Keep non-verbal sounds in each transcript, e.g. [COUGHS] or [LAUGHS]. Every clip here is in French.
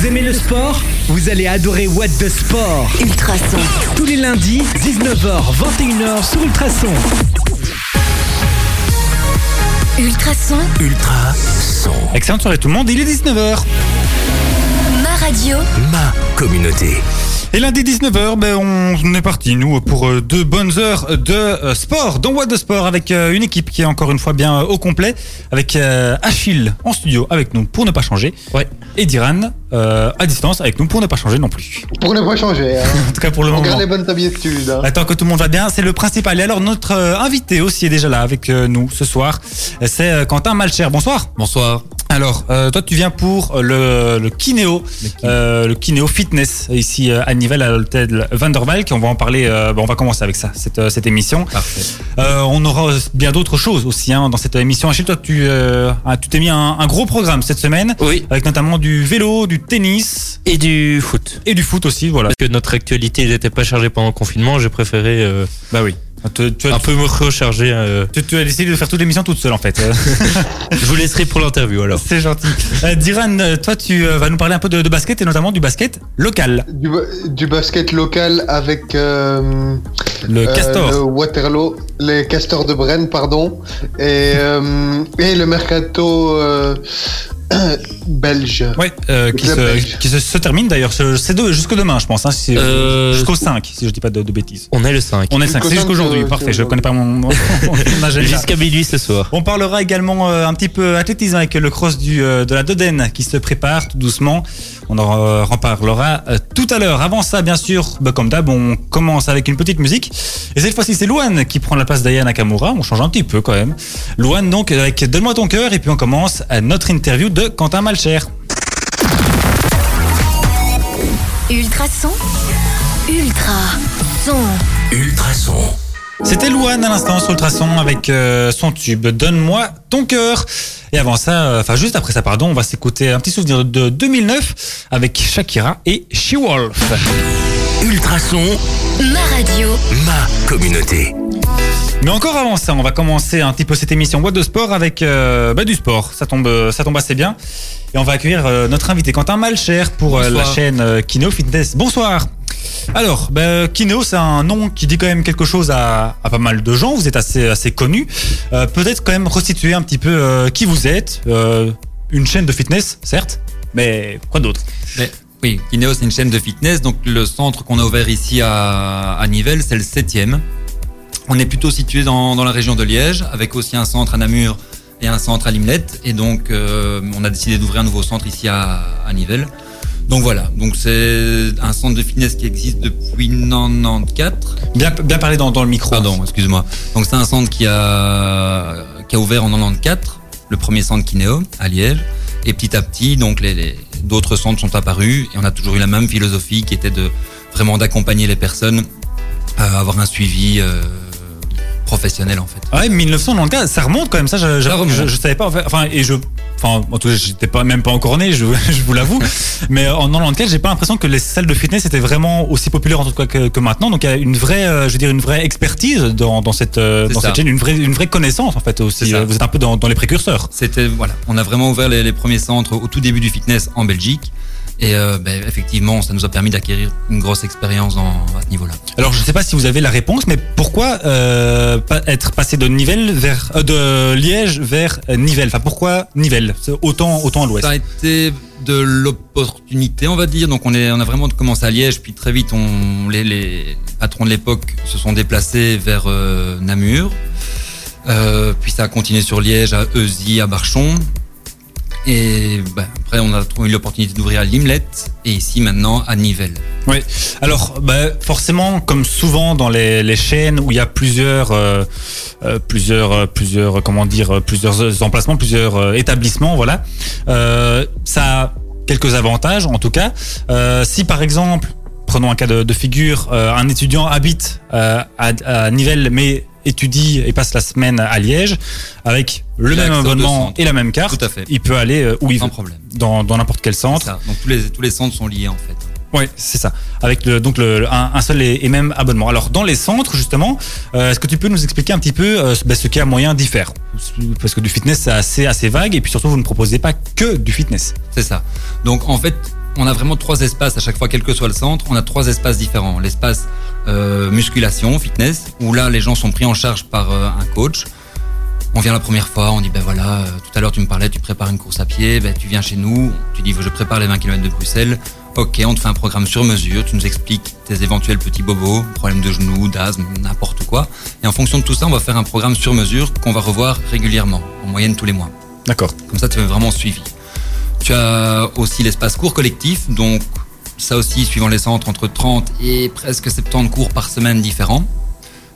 Vous aimez le sport Vous allez adorer What the Sport. Ultrason. Tous les lundis, 19h, 21h sur Ultrason. Ultrason. Ultra son. Excellente soirée tout le monde, il est 19h. Ma radio. Ma communauté. Et lundi 19h, ben, on est parti, nous, pour euh, deux bonnes heures de euh, sport, dans What de Sport, avec euh, une équipe qui est encore une fois bien au complet, avec Achille en studio avec nous pour ne pas changer, Ouais. Et Diran euh, à distance avec nous pour ne pas changer non plus. Pour ne pas changer. Hein. [LAUGHS] En tout cas pour le On moment. garde les bonnes habitudes. Hein. Attends que tout le monde va bien, c'est le principal. Et alors notre euh, invité aussi est déjà là avec euh, nous ce soir, c'est Quentin Malcher. Bonsoir. Bonsoir. Alors, euh, toi, tu viens pour euh, le, le kinéo, euh, le kinéo fitness ici euh, à Nivelles à l'hôtel Van der Valk. On va en parler. euh, bon, on va commencer avec ça, cette, euh, cette émission. Parfait. Euh, on aura bien d'autres choses aussi hein, dans cette émission. Achille, toi, tu euh, ah, tu t'es mis un, un gros programme cette semaine, Oui. avec notamment du vélo, du tennis Et du foot. et du foot aussi. Voilà. Parce que notre actualité n'était pas chargée pendant le confinement, j'ai préféré euh, Bah oui. Tu, tu as, un peu me recharger. euh. tu- tu as décidé de faire toute l'émission toute seule en fait. Euh, [LAUGHS] Je vous laisserai pour l'interview alors. C'est gentil. Euh, Diran, toi, tu euh, vas nous parler un peu de, de basket et notamment du basket local, Du, ba- du basket local avec euh, le euh, Castor. le Waterloo, les castors de Brenne, pardon, et, euh, et le mercato euh, [CLEARS THROAT] belge. Ouais, euh, qui, se, belge. qui se, se termine d'ailleurs. ce- C'est de- jusque demain, je pense. Hein, si- Euh, Jusqu'au 5, si je dis pas de, de bêtises. On est le 5. On est 5, c'est Jusqu'au jusqu'aujourd'hui. 5, Parfait, je connais pas mon, mon, mon [LAUGHS] agenda. Jusqu'à minuit ce soir. On parlera également euh, un petit peu athlétisme avec le cross du, euh, de la Dodène qui se prépare tout doucement. On en reparlera tout à l'heure. Avant ça, bien sûr, bah, comme d'hab, on commence avec une petite musique. Et cette fois-ci, c'est Louane qui prend la place d'Aya Nakamura. On change un petit peu quand même. Louane, donc, avec Donne-moi ton cœur. Et puis on commence à notre interview de Quentin Malcher. Ultrason. Ultra. Son. Ultra son. C'était Louane à l'instant sur Ultrason avec euh, son tube Donne-moi ton cœur. Et avant ça, euh, enfin juste après ça, pardon, on va s'écouter un petit souvenir de 2009 avec Shakira et She-Wolf. Ultra son. Ma radio. Ma communauté. Mais encore avant ça, on va commencer un petit peu cette émission Boîte de sport avec euh, bah, du sport. Ça tombe, euh, ça tombe assez bien. Et on va accueillir euh, notre invité Quentin Malcher pour euh, la chaîne Kineo Fitness. Bonsoir. Alors, bah, Kineo, c'est un nom qui dit quand même quelque chose à, à pas mal de gens. Vous êtes assez, assez connu. Peut-être quand même restituer un petit peu qui vous êtes. Une chaîne de fitness, certes, mais quoi d'autre? Mais, oui, Kineo, c'est une chaîne de fitness. Donc, le centre qu'on a ouvert ici à, à Nivelles, c'est le septième. On est plutôt situé dans, dans la région de Liège, avec aussi un centre à Namur et un centre à Limlette. Et donc, euh, on a décidé d'ouvrir un nouveau centre ici à, à Nivelles. Donc voilà, donc c'est un centre de fitness qui existe depuis 94. bien, bien parler dans, dans le micro. Pardon, excuse-moi. Donc c'est un centre qui a, qui a ouvert en 94, le premier centre Kinéo à Liège. Et petit à petit, donc les, les- d'autres centres sont apparus et on a toujours eu la même philosophie qui était de vraiment d'accompagner les personnes à avoir un suivi euh, professionnel en fait. Ouais, 1994, ça remonte quand même, ça, je, je, Ça remonte. je, je savais pas, en fait, enfin, et je, enfin, en tout cas, j'étais pas, même pas encore né, je, [LAUGHS] je vous l'avoue, mais euh, en 94, j'ai pas l'impression que les salles de fitness étaient vraiment aussi populaires en tout cas que, que maintenant, donc il y a une vraie, euh, je veux dire, une vraie expertise dans, dans cette, euh, dans cette chaîne, une vraie, une vraie connaissance en fait aussi, vous êtes un peu dans, dans les précurseurs. C'était voilà, on a vraiment ouvert les, les premiers centres au tout début du fitness en Belgique. Et euh, ben, effectivement, ça nous a permis d'acquérir une grosse expérience dans, à ce niveau-là. Alors je sais pas si vous avez la réponse, mais pourquoi euh, pas être passé de Nivelles vers, euh, de Liège vers Nivelles, enfin pourquoi Nivelles, autant, autant à l'ouest. Ça a été de l'opportunité, on va dire. Donc on, est, on a vraiment commencé à Liège, puis très vite, on, les, les patrons de l'époque se sont déplacés vers Namur. Euh, puis ça a continué sur Liège, à Eusy, à Barchon. Et ben, après, on a trouvé l'opportunité d'ouvrir à Limlette et ici maintenant à Nivelles. Oui. Alors, bah, forcément, comme souvent dans les, chaînes où il y a plusieurs, euh, euh, plusieurs, euh, plusieurs, comment dire, plusieurs emplacements, plusieurs établissements, voilà, ça a quelques avantages en tout cas. Si par exemple, prenons un cas de, figure, un étudiant habite à, à Nivelles mais étudie et passe la semaine à Liège avec le même abonnement et la même carte, Tout à fait. il peut aller euh, où il veut, problème. dans, n'importe quel centre. ça. Donc tous les, tous les centres sont liés en fait. Ouais, c'est ça. Avec le, donc le, un, un seul et, même abonnement. Alors dans les centres justement, euh, est-ce que tu peux nous expliquer un petit peu euh, ce qu'il y a moyen d'y faire? Parce que du fitness c'est assez assez vague et puis surtout vous ne proposez pas que du fitness. C'est ça. Donc en fait, on a vraiment trois espaces à chaque fois, quel que soit le centre. On a trois espaces différents. L'espace euh, musculation, fitness, où là les gens sont pris en charge par euh, un coach. On vient la première fois, on dit ben voilà, euh, tout à l'heure tu me parlais, tu prépares une course à pied, ben tu viens chez nous, tu dis je prépare les 20 km de Bruxelles. Ok, on te fait un programme sur mesure, tu nous expliques tes éventuels petits bobos, problèmes de genoux, d'asthme, n'importe quoi. Et en fonction de tout ça, on va faire un programme sur mesure qu'on va revoir régulièrement, en moyenne tous les mois. D'accord. Comme ça, tu es vraiment suivi. Tu as aussi l'espace cours collectif, donc ça aussi, suivant les centres, entre 30 et presque 70 cours par semaine différents.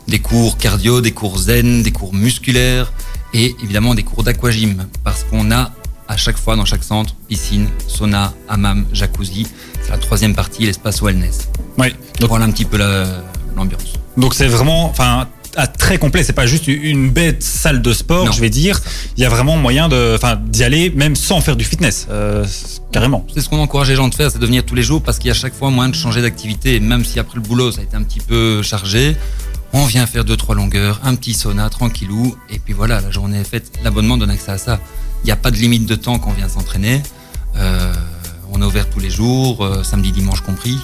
Des cours cardio, des cours zen, des cours musculaires et évidemment des cours d'aquagym parce qu'on a à chaque fois dans chaque centre piscine, sauna, hammam, jacuzzi. C'est la troisième partie, l'espace wellness. Oui. Donc voilà un petit peu la- l'ambiance. Donc c'est vraiment, enfin, à très complet. C'est pas juste une bête salle de sport, Non. je vais dire. Il y a vraiment moyen de, enfin, d'y aller même sans faire du fitness, euh, carrément. C'est ce qu'on encourage les gens de faire, c'est de venir tous les jours parce qu'il y a chaque fois moyen de changer d'activité. Et Même si après le boulot ça a été un petit peu chargé, on vient faire deux trois longueurs, un petit sauna tranquillou, et puis voilà, la journée est faite. L'abonnement donne accès à ça. Il n'y a pas de limite de temps qu'on vient s'entraîner. Euh, on est ouvert tous les jours, euh, samedi, dimanche compris.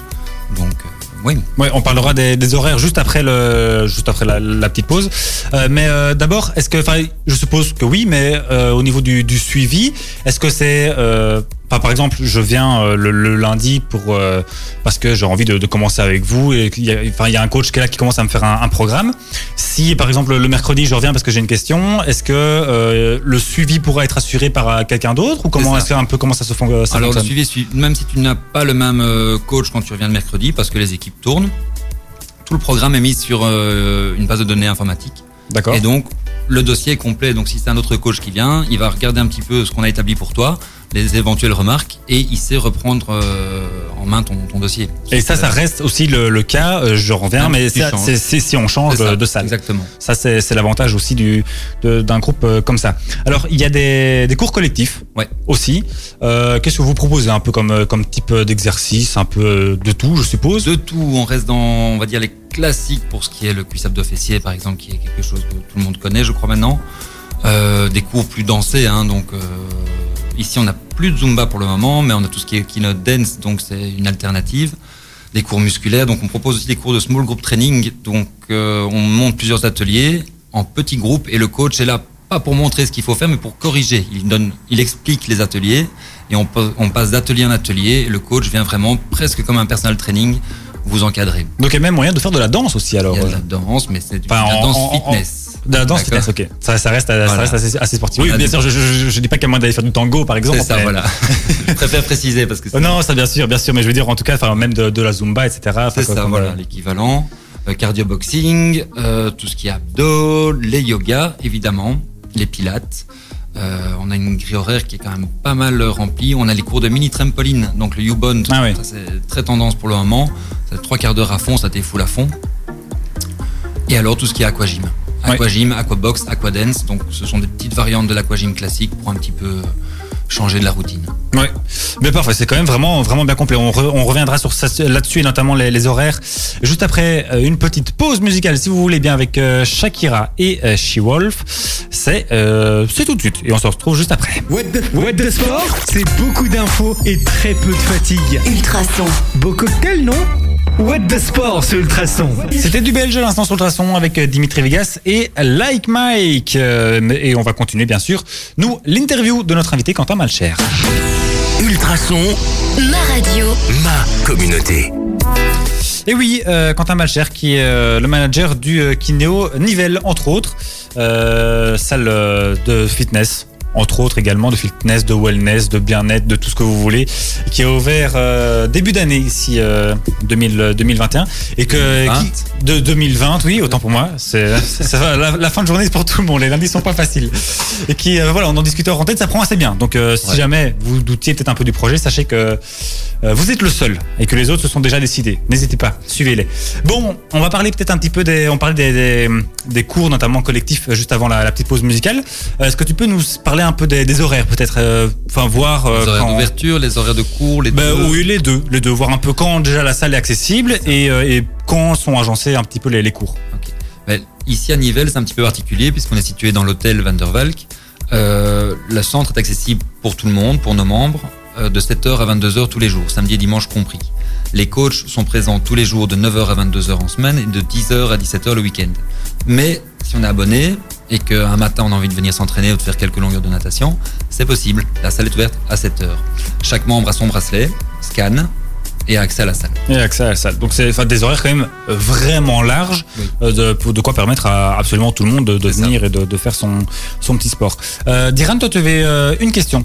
Donc euh, oui. Ouais, on parlera des, horaires juste après le, juste après la, petite pause. Euh, mais euh, d'abord, est-ce que, je suppose que oui, mais euh, au niveau du, du suivi, est-ce que c'est, par exemple, je viens euh, le, le lundi pour euh, parce que j'ai envie de, de commencer avec vous et qu'il y a, enfin, il y a un coach qui est là qui commence à me faire un, un programme. Si, par exemple, le mercredi, je reviens parce que j'ai une question, est-ce que euh, le suivi pourra être assuré par quelqu'un d'autre ou comment ça. est-ce un peu comment ça se fon- ça Alors le fonctionne? suivi, même si tu n'as pas le même coach quand tu reviens le mercredi, parce que les équipes tournent, tout le programme est mis sur une base de données informatique. D'accord. Et donc, le dossier est complet. Donc, si c'est un autre coach qui vient, il va regarder un petit peu ce qu'on a établi pour toi, les éventuelles remarques, et il sait reprendre euh, en main ton, ton dossier. Et ça, ça reste aussi le, le cas. euh, Je reviens, mais c'est si on change ça, de, salle. Exactement. Ça, c'est l'avantage aussi du d'un groupe euh, comme ça. Alors, il y a des, des cours collectifs Ouais. aussi. Euh, Qu'est-ce que vous proposez un peu comme, comme type d'exercice Un peu de tout, je suppose? De tout, on reste dans, on va dire, les classiques pour ce qui est le cuissable de fessier, par exemple, qui est quelque chose que tout le monde connaît, je crois, maintenant. Euh, des cours plus dansés, hein, donc euh, ici on n'a plus de Zumba pour le moment, mais on a tout ce qui est keynote dance, donc c'est une alternative. Des cours musculaires, donc on propose aussi des cours de small group training, donc euh, on monte plusieurs ateliers en petits groupes et le coach est là pas pour montrer ce qu'il faut faire, mais pour corriger. Il donne, il explique les ateliers et on, pa- on passe d'atelier en atelier. Et le coach vient vraiment presque comme un personal training vous encadrer. Donc, il y a même moyen de faire de la danse aussi. Alors, Il y a de euh, la danse, mais c'est de Enfin, la en- danse en- en- la danse ok. Ça, ça reste, ça Voilà. reste assez, assez sportif. Oui, bien sûr, je, je, je, dis pas qu'il y a moyen d'aller faire du tango, par exemple. C'est ça, voilà. [LAUGHS] Je préfère préciser parce que Euh, Non, ça bien sûr, bien sûr, mais je veux dire en tout cas, enfin même de, de la zumba, etc. C'est ça, voilà, euh, l'équivalent. Euh, cardio boxing, euh, tout ce qui est abdos, les yogas, évidemment, les pilates. Euh, on a une grille horaire qui est quand même pas mal remplie. On a les cours de mini trampoline, donc le U-Bond. Ah oui. C'est très tendance pour le moment. C'est trois quarts d'heure à fond, ça t'est full à fond. Et alors tout ce qui est aquagym. Ouais. Aquagym, aquabox, aquadance. Donc ce sont des petites variantes de l'aquagym classique pour un petit peu changer de la routine. Ouais, mais parfait, c'est quand même vraiment, vraiment bien complet. On, re- on reviendra sur ça là-dessus et notamment les, les horaires. Juste après euh, une petite pause musicale, si vous voulez bien, avec euh, Shakira et euh, She-Wolf. C'est euh, c'est tout de suite et on se retrouve juste après. What the, What the Sport, c'est beaucoup d'infos et très peu de fatigue. Ultrason. Beau cocktail, non? What the Sport sur Ultrason. C'était du belge à l'instant sur Ultrason avec euh, Dimitri Vegas et Like Mike. Euh, et on va continuer bien sûr. Nous, l'interview de notre invité Quentin Malcher. Ultrason, Ma radio. ma communauté. Et oui, euh, Quentin Malcher qui est euh, le manager du euh, Kinéo Nivelles, entre autres, euh, salle euh, de fitness. Entre autres également de fitness, de wellness, de bien-être, de tout ce que vous voulez, qui est ouvert euh, début d'année ici euh, 2000, 2021 et que 2020. qui- de 2020, oui, autant pour moi. C'est [LAUGHS] ça la, la fin de journée c'est pour tout le monde. Les lundis sont pas faciles et qui euh, voilà, on en discutait en tête, ça prend assez bien. Donc euh, si Ouais. jamais vous doutiez peut-être un peu du projet, sachez que euh, vous êtes le seul et que les autres se sont déjà décidés. N'hésitez pas, suivez-les. Bon, on va parler peut-être un petit peu des, on parlait des, des, des cours notamment collectifs euh, juste avant la, la petite pause musicale. Euh, Est-ce que tu peux nous parler parler un peu des, des horaires, peut-être. euh, Enfin, voir euh, Les horaires quand- d'ouverture, les horaires de cours, les Ben, deux. oui, les deux, les deux. Voir un peu quand déjà la salle est accessible et, euh, et quand sont agencés un petit peu les, les cours. Ben, ici à Nivelles, c'est un petit peu particulier puisqu'on est situé dans l'hôtel Van der Valk. Euh, le centre est accessible pour tout le monde, pour nos membres, euh, de 7h à 22h tous les jours, samedi et dimanche compris. Les coachs sont présents tous les jours de 9h à 22h en semaine et de 10h à 17h le week-end. Mais si on est abonné et qu'un matin on a envie de venir s'entraîner ou de faire quelques longueurs de natation, c'est possible. La salle est ouverte à 7h. Chaque membre a son bracelet, scan et a accès à la salle. Et accès à la salle. Donc c'est enfin, des horaires quand même vraiment larges, Oui. euh, de, pour- de quoi permettre à absolument tout le monde de, de C'est ça. venir et de, de faire son, son petit sport. Euh, Diran, toi tu avais euh, une question.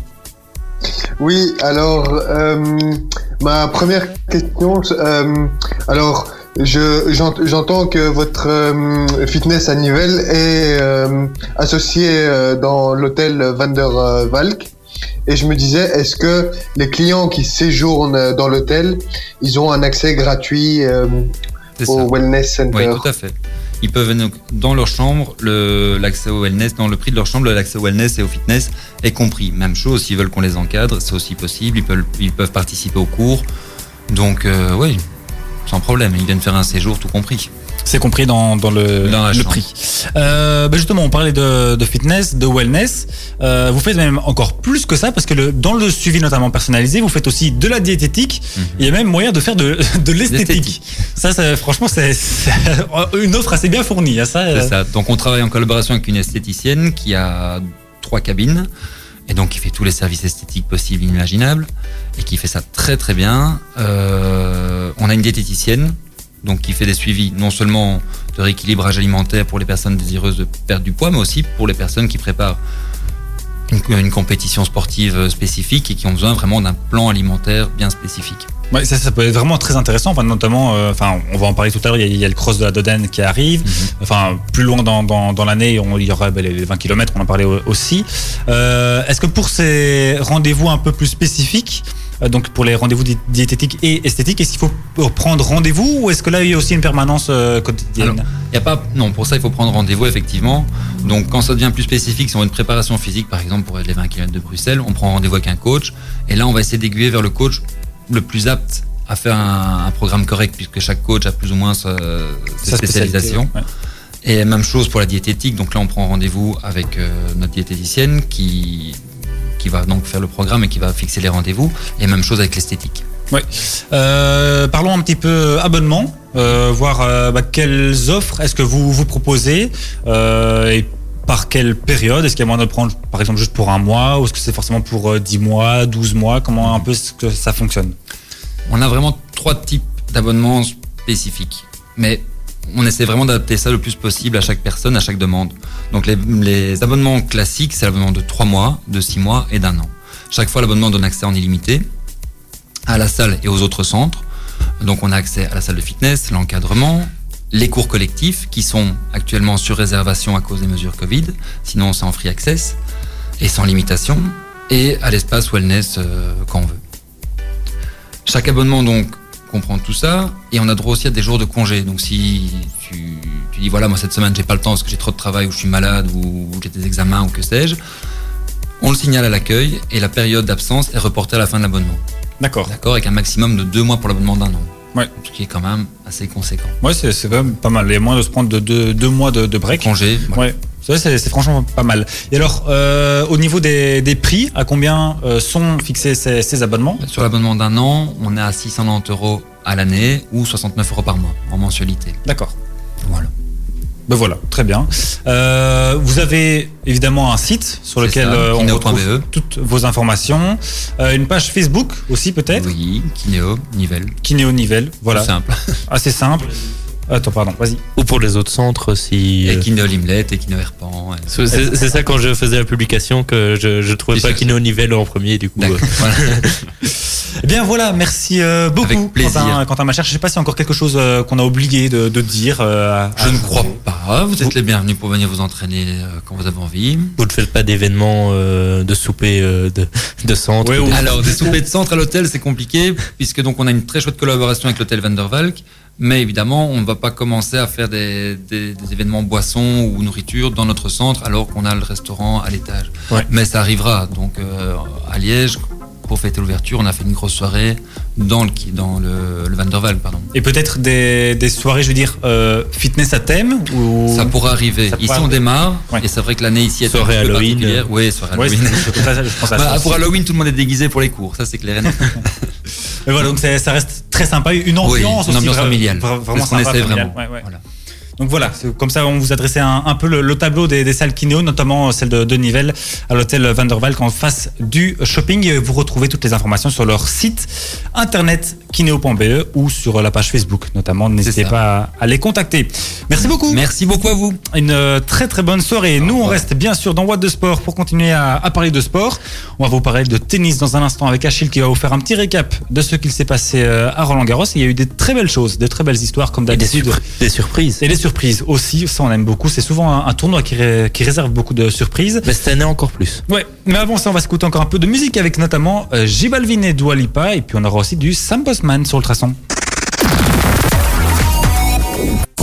Oui, alors, euh, ma première question, euh, je, j'entends que votre euh, fitness à Nivelles est euh, associé euh, dans l'hôtel Van der Valk. Et je me disais, est-ce que les clients qui séjournent dans l'hôtel, ils ont un accès gratuit au ça. Wellness Center Oui, tout à fait. Ils peuvent venir dans leur chambre, le- l'accès au wellness, dans le prix de leur chambre, l'accès au wellness et au fitness est compris. Même chose, s'ils veulent qu'on les encadre, c'est aussi possible. Ils peuvent, ils peuvent participer aux cours. Donc, oui, sans problème. Ils viennent faire un séjour tout compris. C'est compris dans, dans le, Dans le prix. Euh, ben justement, on parlait de, de fitness, de wellness. Euh, vous faites même encore plus que ça parce que le, dans le suivi notamment personnalisé, vous faites aussi de la diététique. Il y a même moyen de faire de, de l'esthétique. Ça, ça, franchement, c'est une offre assez bien fournie. hein, ça, C'est euh, ça. Donc, on travaille en collaboration avec une esthéticienne qui a trois cabines. Et donc, qui fait tous les services esthétiques possibles et imaginables. Et qui fait ça très, très bien. Euh, on a une diététicienne. Donc, qui fait des suivis non seulement de rééquilibrage alimentaire pour les personnes désireuses de perdre du poids, mais aussi pour les personnes qui préparent une, une compétition sportive spécifique et qui ont besoin vraiment d'un plan alimentaire bien spécifique. Ouais, ça, ça peut être vraiment très intéressant. Enfin, notamment, euh, enfin, on va en parler tout à l'heure. Il y a, il y a le cross de la Dodane qui arrive. Enfin, plus loin dans, dans, dans l'année, il y aura ben, les 20 km. On en parlait au- aussi. Euh, Est-ce que pour ces rendez-vous un peu plus spécifiques, euh, donc pour les rendez-vous di- diététiques et esthétiques, est-ce qu'il faut prendre rendez-vous ou est-ce que là il y a aussi une permanence euh, quotidienne Alors, Il y a pas, non, pour ça, il faut prendre rendez-vous, effectivement. Donc, quand ça devient plus spécifique, si on a une préparation physique, par exemple, pour les 20 km de Bruxelles, on prend rendez-vous avec un coach. Et là, on va essayer d'aiguiller vers le coach le plus apte à faire un, un programme correct, puisque chaque coach a plus ou moins sa, ouais. Et même chose pour la diététique. Donc là, on prend rendez-vous avec euh, notre diététicienne qui, qui va donc faire le programme et qui va fixer les rendez-vous. Et même chose avec l'esthétique. Euh, parlons un petit peu abonnement, euh, voir euh, bah, quelles offres est-ce que vous vous proposez et par quelle période? Est-ce qu'il y a moyen de prendre par exemple juste pour un mois ou est-ce que c'est forcément pour euh, 10 mois, 12 mois? Comment un peu est-ce que ça fonctionne? On a vraiment trois types d'abonnements spécifiques. Mais on essaie vraiment d'adapter ça le plus possible à chaque personne, à chaque demande. Donc les, abonnements classiques, c'est l'abonnement de 3 mois, de 6 mois et d'un an. Chaque fois, l'abonnement donne accès en illimité à la salle et aux autres centres. Donc on a accès à la salle de fitness, l'encadrement, les cours collectifs qui sont actuellement sur réservation à cause des mesures Covid. Sinon, c'est en free access et sans limitation. Et à l'espace wellness euh, quand on veut. Chaque abonnement donc comprend tout ça et on a droit aussi à des jours de congé. Donc si tu, tu dis voilà moi cette semaine j'ai pas le temps parce que j'ai trop de travail ou je suis malade ou, ou j'ai des examens ou que sais-je, on le signale à l'accueil et la période d'absence est reportée à la fin de l'abonnement. D'accord. D'accord? Avec un maximum de deux mois pour l'abonnement d'un an. Ouais. Ce qui est quand même assez conséquent. Ouais, c'est quand même pas mal. Il y a moyen de se prendre de deux, deux mois de, de break. Congé. Ouais, c'est franchement pas mal. Et alors, euh, au niveau des, des prix, à combien euh, sont fixés ces, ces abonnements? Sur l'abonnement d'un an, on est à 690 euros à l'année ou 69 euros par mois en mensualité. D'accord. Voilà. Ben voilà, très bien. Euh, vous avez évidemment un site sur lequel ça, euh, on retrouve toutes vos informations. Euh, une page Facebook aussi peut-être. Oui, Kinéo, Nivelle. Kinéo Nivelle. Voilà. Simple. Assez simple. Attends, pardon, vas-y. Ou pour les autres centres, si. Et Kinéo Limlet et Kinéo Herpan. et- C'est c'est ça quand je faisais la publication que je, je trouvais pas. Kino Nivelle en premier, du coup. Euh, Voilà. [LAUGHS] Eh bien voilà, merci euh, beaucoup Avec plaisir. Quentin, Quentin Machère. Je sais pas s'il y a encore quelque chose euh, qu'on a oublié de, de dire. euh, Je ne crois pas. Vous êtes les bienvenus pour venir vous entraîner euh, quand vous avez envie. Vous ne faites pas d'événements euh, de souper euh, de, de centre Ouais, ou- Alors, des soupers de centre à l'hôtel, c'est compliqué, puisque donc on a une très chouette collaboration avec l'hôtel Van der Valk. Mais évidemment, on ne va pas commencer à faire des, des- des événements boissons ou nourriture dans notre centre alors qu'on a le restaurant à l'étage. Ouais. Mais ça arrivera. Donc euh, à Liège, pour fêter l'ouverture, on a fait une grosse soirée dans le, dans le, le Van der Waal, pardon. Et peut-être des, des soirées, je veux dire, euh, fitness à thème ou... Ça pourrait arriver. Ça Ici, on démarre. Ouais. Et c'est vrai que l'année ici est Soirée un peu Halloween. particulière. Oui, soirée Ouais, Halloween. que je pense à ça Bah, pour Halloween, tout le monde est déguisé pour les cours. Ça, c'est clair et net. [LAUGHS] Mais voilà, donc ça reste très sympa, une ambiance Oui, une aussi ambiance vra- familiale. Vraiment sympa, essaie familiale. vraiment. Ouais, ouais. Voilà. Donc voilà, comme ça on vous adressait un, un peu le, le tableau des, des salles kinéo, notamment celle de, de Nivelles à l'hôtel Van der Valk en face du shopping. Et Vous retrouvez toutes les informations sur leur site internet kinéo.be ou sur la page Facebook notamment. N'hésitez pas à, à les contacter. Merci beaucoup. Merci beaucoup à vous. Une euh, très très bonne soirée. Nous, on reste bien sûr dans What de Sport pour continuer à, à parler de sport. On va vous parler de tennis dans un instant avec Achille qui va vous faire un petit récap de ce qu'il s'est passé euh, à Roland Garros. Il y a eu des très belles choses, des très belles histoires comme des, d'habitude. surpri- des surprises. Et les surprises aussi, ça on aime beaucoup. C'est souvent un, un tournoi qui, ré- qui réserve beaucoup de surprises. Mais cette année encore plus. Ouais, mais avant ça, on va s'écouter encore un peu de musique avec notamment euh, J Balvin et Dua Lipa. Et puis on aura aussi du Sam Postman sur Ultrason.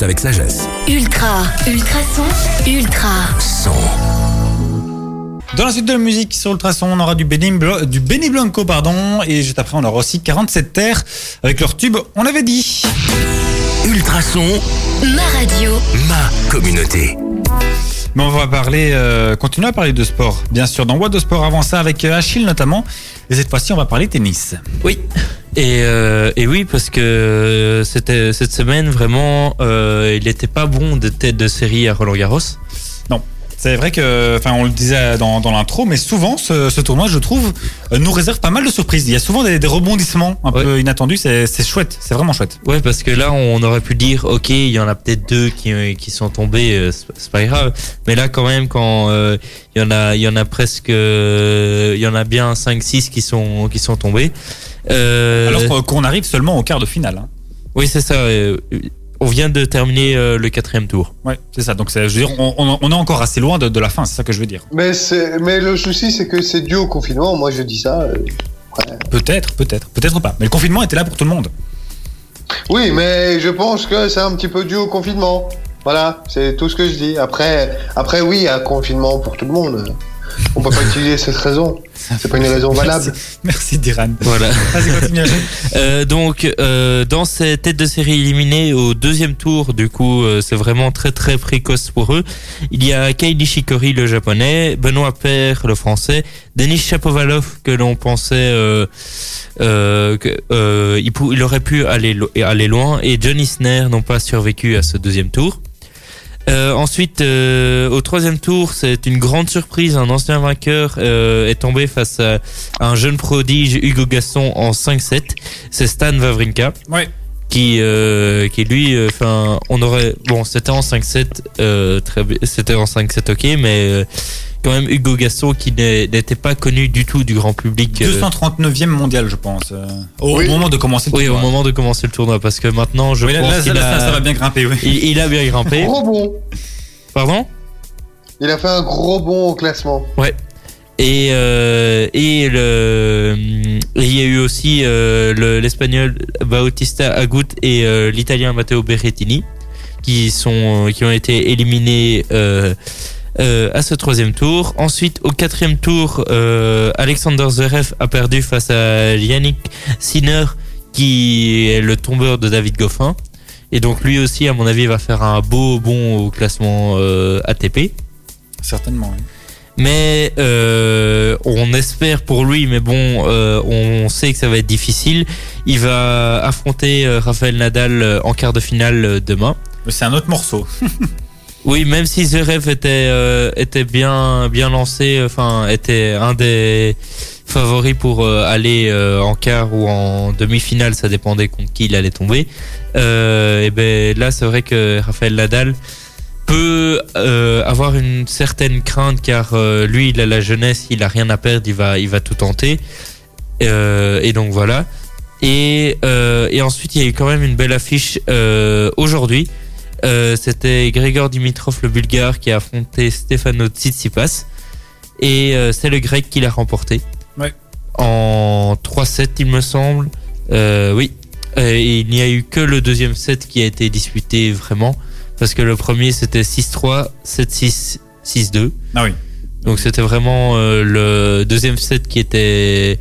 avec sagesse. Ultra, ultrason, ultra. Son. Dans la suite de la musique sur Ultrason, on aura du Benny, Blo- du Benny Blanco, pardon, et juste après, on aura aussi 47 terres avec leur tube, on l'avait dit. Ultrason, Ma radio. ma communauté. Mais on va parler, euh, continuer à parler de sport, bien sûr, dans What de Sport avant ça avec euh, Achille notamment, et cette fois-ci, on va parler tennis. Oui. Et, euh, et oui, parce que c'était cette semaine vraiment, euh, il n'était pas bon de tête de série à Roland Garros. C'est vrai que, enfin, on le disait dans, dans l'intro, mais souvent, ce, ce tournoi, je trouve, euh, nous réserve pas mal de surprises. Il y a souvent des, des rebondissements un Ouais. peu inattendus. C'est chouette, c'est vraiment chouette. Ouais, parce que là, on aurait pu dire, ok, il y en a peut-être deux qui, qui sont tombés, euh, c'est pas grave. Mais là, quand même, quand euh, il y en a, il y en a presque, euh, il y en a bien 5-6 qui sont, qui sont tombés. Euh, Alors qu'on- qu'on arrive seulement au quart de finale. hein. oui, c'est ça. On vient de terminer euh, le quatrième tour. Ouais, c'est ça. Donc, c'est- je veux dire, on, on- on est encore assez loin de, de la fin, c'est ça que je veux dire. Mais, c'est- mais le souci, c'est que c'est dû au confinement. Moi, je dis ça. euh, Peut-être, peut-être, peut-être pas. Mais le confinement était là pour tout le monde. Oui, mais je pense que c'est un petit peu dû au confinement. Voilà, c'est tout ce que je dis. Après, après oui, il y a confinement pour tout le monde. On peut pas utiliser cette raison. C'est pas une raison valable. Merci, merci Diran. Voilà. Continue. [LAUGHS] Euh, donc, euh, dans ces têtes de série éliminées au deuxième tour, du coup, euh, c'est vraiment très très précoce pour eux. Il y a Kei Nishikori, le japonais, Benoît Paire, le français, Denis Shapovalov, que l'on pensait euh, euh, que, euh, il, pou- il aurait pu aller, lo- aller loin, et John Isner n'ont pas survécu à ce deuxième tour. Euh, ensuite, euh, au troisième tour, c'est une grande surprise. Un ancien vainqueur euh, est tombé face à un jeune prodige, Hugo Gaston, en 5-7. C'est Stan Wawrinka. Ouais. Qui, euh, qui lui, euh, enfin, on aurait, bon, c'était en 5-7, euh, très, c'était en 5-7, ok, mais euh, quand même Hugo Gaston qui n'était pas connu du tout du grand public. euh, 239e mondial, je pense. euh, au, Oui. moment de commencer le oui, au tournoi. moment de commencer le tournoi, parce que maintenant, je Oui, pense là, qu'il là, a, ça, va bien grimper, oui. il, il a bien grimpé. Gros bon. Pardon? Il a fait un gros bond au classement. Et, euh, le, il y a eu aussi euh, le- l'espagnol Bautista Agut et euh, l'italien Matteo Berrettini qui sont qui ont été éliminés à ce troisième tour. Ensuite, au quatrième tour, Alexander Zverev a perdu face à Yannick Sinner qui est le tombeur de David Goffin. Et donc lui aussi, à mon avis, va faire un beau bond au classement ATP. Certainement. oui. Mais euh, on espère pour lui, mais bon, euh, on sait que ça va être difficile. Il va affronter euh, Rafael Nadal euh, en quart de finale euh, demain. C'est un autre morceau. [LAUGHS] Oui, même si Zverev était euh, était bien bien lancé, enfin était un des favori pour aller en quart ou en demi-finale, ça dépendait contre qui il allait tomber. Euh, et ben là, c'est vrai que Raphaël Nadal peut euh, avoir une certaine crainte car euh, lui, il a la jeunesse, il a rien à perdre, il va, il va tout tenter. Euh, et donc voilà. Et, et ensuite, il y a eu quand même une belle affiche aujourd'hui. C'était Grégor Dimitrov, le Bulgare, qui a affronté Stefano Tsitsipas. Et c'est le Grec qui l'a remporté. Ouais. En 3-7, il me semble. Oui. Et il n'y a eu que le deuxième set qui a été disputé vraiment. Parce que le premier, c'était 6-3, 7-6, 6-2. Ah oui. Donc c'était vraiment euh, le deuxième set qui était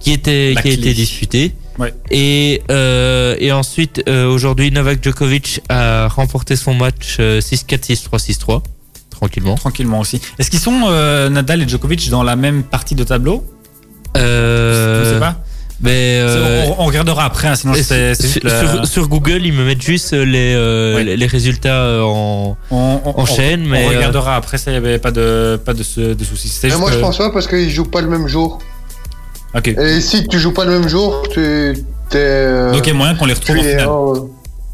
qui était La qui a été disputé. Ouais. Et euh, et ensuite euh, aujourd'hui Novak Djokovic a remporté son match euh, 6-4 6-3 6-3 tranquillement. Tranquillement aussi. Est-ce qu'ils sont Nadal et Djokovic dans la même partie de tableau? Euh, Je sais pas. Mais euh, on, on regardera après, hein, sinon c'est sur, la- Google, ils me mettent juste les euh, Ouais. les- les résultats euh, en on, on- enchaîne, on- mais, on euh, regardera après, ça y avait pas de pas de, ce- de soucis. Moi, je pense pas parce qu'ils jouent pas le même jour. Ok. Et si tu joues pas le même jour, tu t'es. euh, Donc il y a moyen qu'on les retrouve en es finale. en-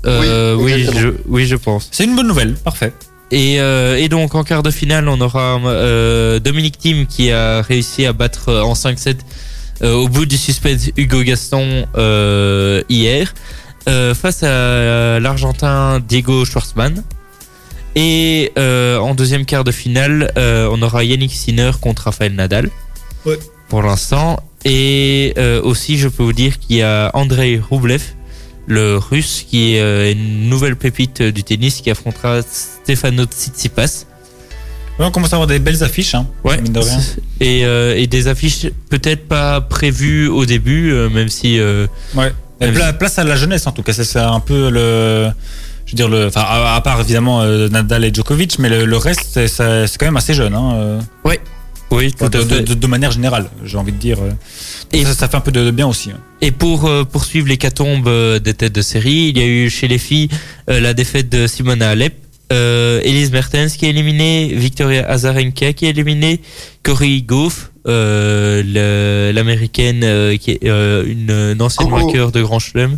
euh, Oui, je, oui, je pense. C'est une bonne nouvelle, parfait. Et, euh, et donc en quart de finale, on aura euh, Dominique Thiem qui a réussi à battre euh, en 5-7 euh, au bout du suspense Hugo Gaston euh, hier euh, face à l'Argentin Diego Schwartzmann. Et euh, en deuxième quart de finale, euh, on aura Yannick Sinner contre Rafael Nadal. Ouais. Pour l'instant. Et euh, aussi, je peux vous dire qu'il y a Andrei Rublev, le russe, qui est euh, une nouvelle pépite du tennis qui affrontera Stefano Tsitsipas. On commence à avoir des belles affiches, hein, Ouais. mine de rien. Et, euh, et des affiches peut-être pas prévues au début, euh, même si. euh, Ouais. Même pla- place à la jeunesse en tout cas, c'est un peu le. Je veux dire, le, enfin, à, à part évidemment Nadal et Djokovic, mais le, le reste, c'est- quand même assez jeune, hein, oui, tout de, à de- fait. de- de manière générale, j'ai envie de dire. Et- ça, ça fait un peu de, bien aussi. hein. Et pour euh, poursuivre l'hécatombe des têtes de série, il y a eu chez les filles euh, la défaite de Simona Alep, euh, Elise Mertens qui est éliminée, Victoria Azarenka qui est éliminée, Cory Gauff, euh, l'américaine euh, qui est euh, une, une ancienne vainqueur de Grand Chelem,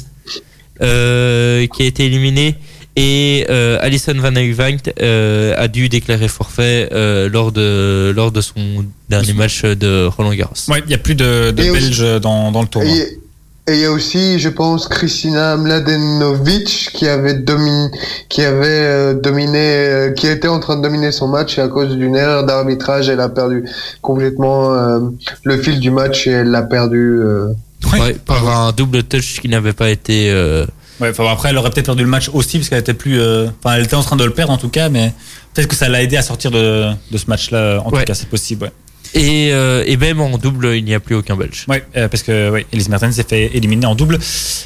euh, qui a été éliminée. Et euh, Alison Van Uyvangt euh, a dû déclarer forfait euh, lors de lors de son dernier match de Roland Garros. Ouais, il y a plus de, de Belges dans, dans le tournoi. Et et il y a aussi, je pense, Kristina Mladenovic qui avait dominé, qui avait euh, dominé, euh, qui était en train de dominer son match et à cause d'une erreur d'arbitrage, elle a perdu complètement euh, le fil du match et elle l'a perdu. euh. Ouais. Ouais, par un double touch qui n'avait pas été. euh, Ouais, enfin, après, elle aurait peut-être perdu le match aussi parce qu'elle était plus. euh, Enfin, elle était en train de le perdre en tout cas, mais peut-être que ça l'a aidé à sortir de, de ce match-là. En Ouais. tout cas, c'est possible. Et, euh, et même en double, il n'y a plus aucun Belge. ouais euh, parce que ouais, Elise Mertens s'est fait éliminer en double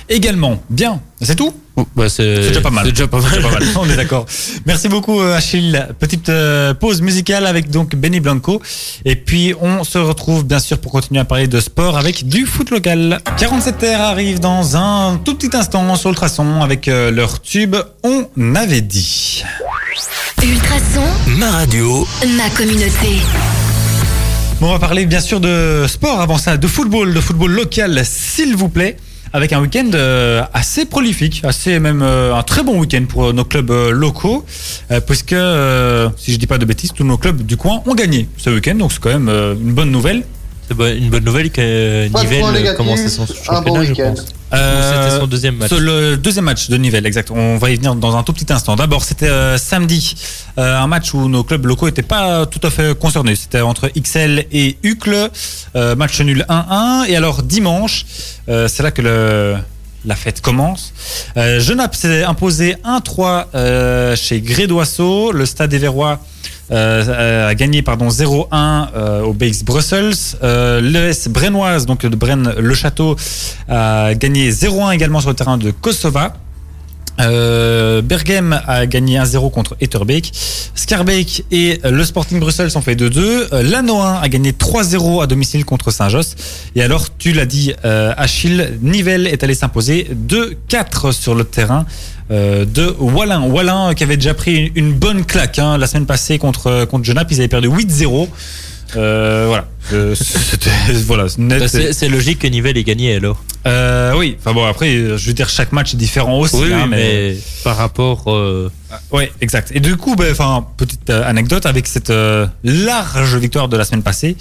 également. Bien, c'est tout? Bah, c'est déjà pas mal. C'est déjà pas mal. C'est pas mal. [LAUGHS] On est d'accord. Merci beaucoup euh, Achille. Petite euh, pause musicale avec donc Benny Blanco. Et puis on se retrouve bien sûr pour continuer à parler de sport avec du foot local. 47 r arrive dans un tout petit instant sur Ultrason avec euh, leur tube On avait dit. Ultrason, Ma radio, ma communauté. On va parler bien sûr de sport avant ça, de football, de football local s'il vous plaît. Avec un week-end euh, assez prolifique, assez même euh, un très bon week-end pour nos clubs euh, locaux, puisque si je dis pas de bêtises, tous nos clubs du coin ont gagné ce week-end, donc c'est quand même une bonne nouvelle. C'est une bonne nouvelle que euh, Pas de Nivelles points euh, négatifs, commençait son un championnat, bon je week-end. pense. Euh, c'était son deuxième match. C'est le deuxième match de Nivelles, exact. On va y venir dans un tout petit instant. D'abord, c'était euh, samedi, euh, un match où nos clubs locaux n'étaient pas tout à fait concernés. C'était entre XL et Ucle, euh, match nul 1-1. Et alors dimanche, euh, c'est là que le, la fête commence. Euh, Genappe s'est imposé 1-3 euh, chez Grédoisseau. Le Stade des Verrois a gagné pardon 0-1 euh, au BX Brussels. Euh, L'ES Brennoise, donc de Brennes Le Château, a gagné 0-1 également sur le terrain de Kosova. Euh, a gagné 1-0 contre Etterbeek. Scarbeek et euh, le Sporting Bruxelles sont fait 2-2. Euh, Lannoy a gagné 3-0 à domicile contre Saint-Josse. Et alors, tu l'as dit, euh, Achille, Nivelles est allé s'imposer 2-4 sur le terrain euh, de Wallin. Wallin euh, qui avait déjà pris une, bonne claque hein, la semaine passée contre, contre Genappe. Ils avaient perdu 8-0. Euh, voilà. Euh, [LAUGHS] C'était voilà, net. Bah, c'est c'est logique que Nivelles ait gagné alors. Euh, oui. Enfin bon, après, je veux dire, chaque match est différent aussi. oui, hein, mais... par rapport. euh, Ouais, exact. Et du coup, ben, enfin, petite euh, anecdote avec cette euh, large victoire de la semaine passée.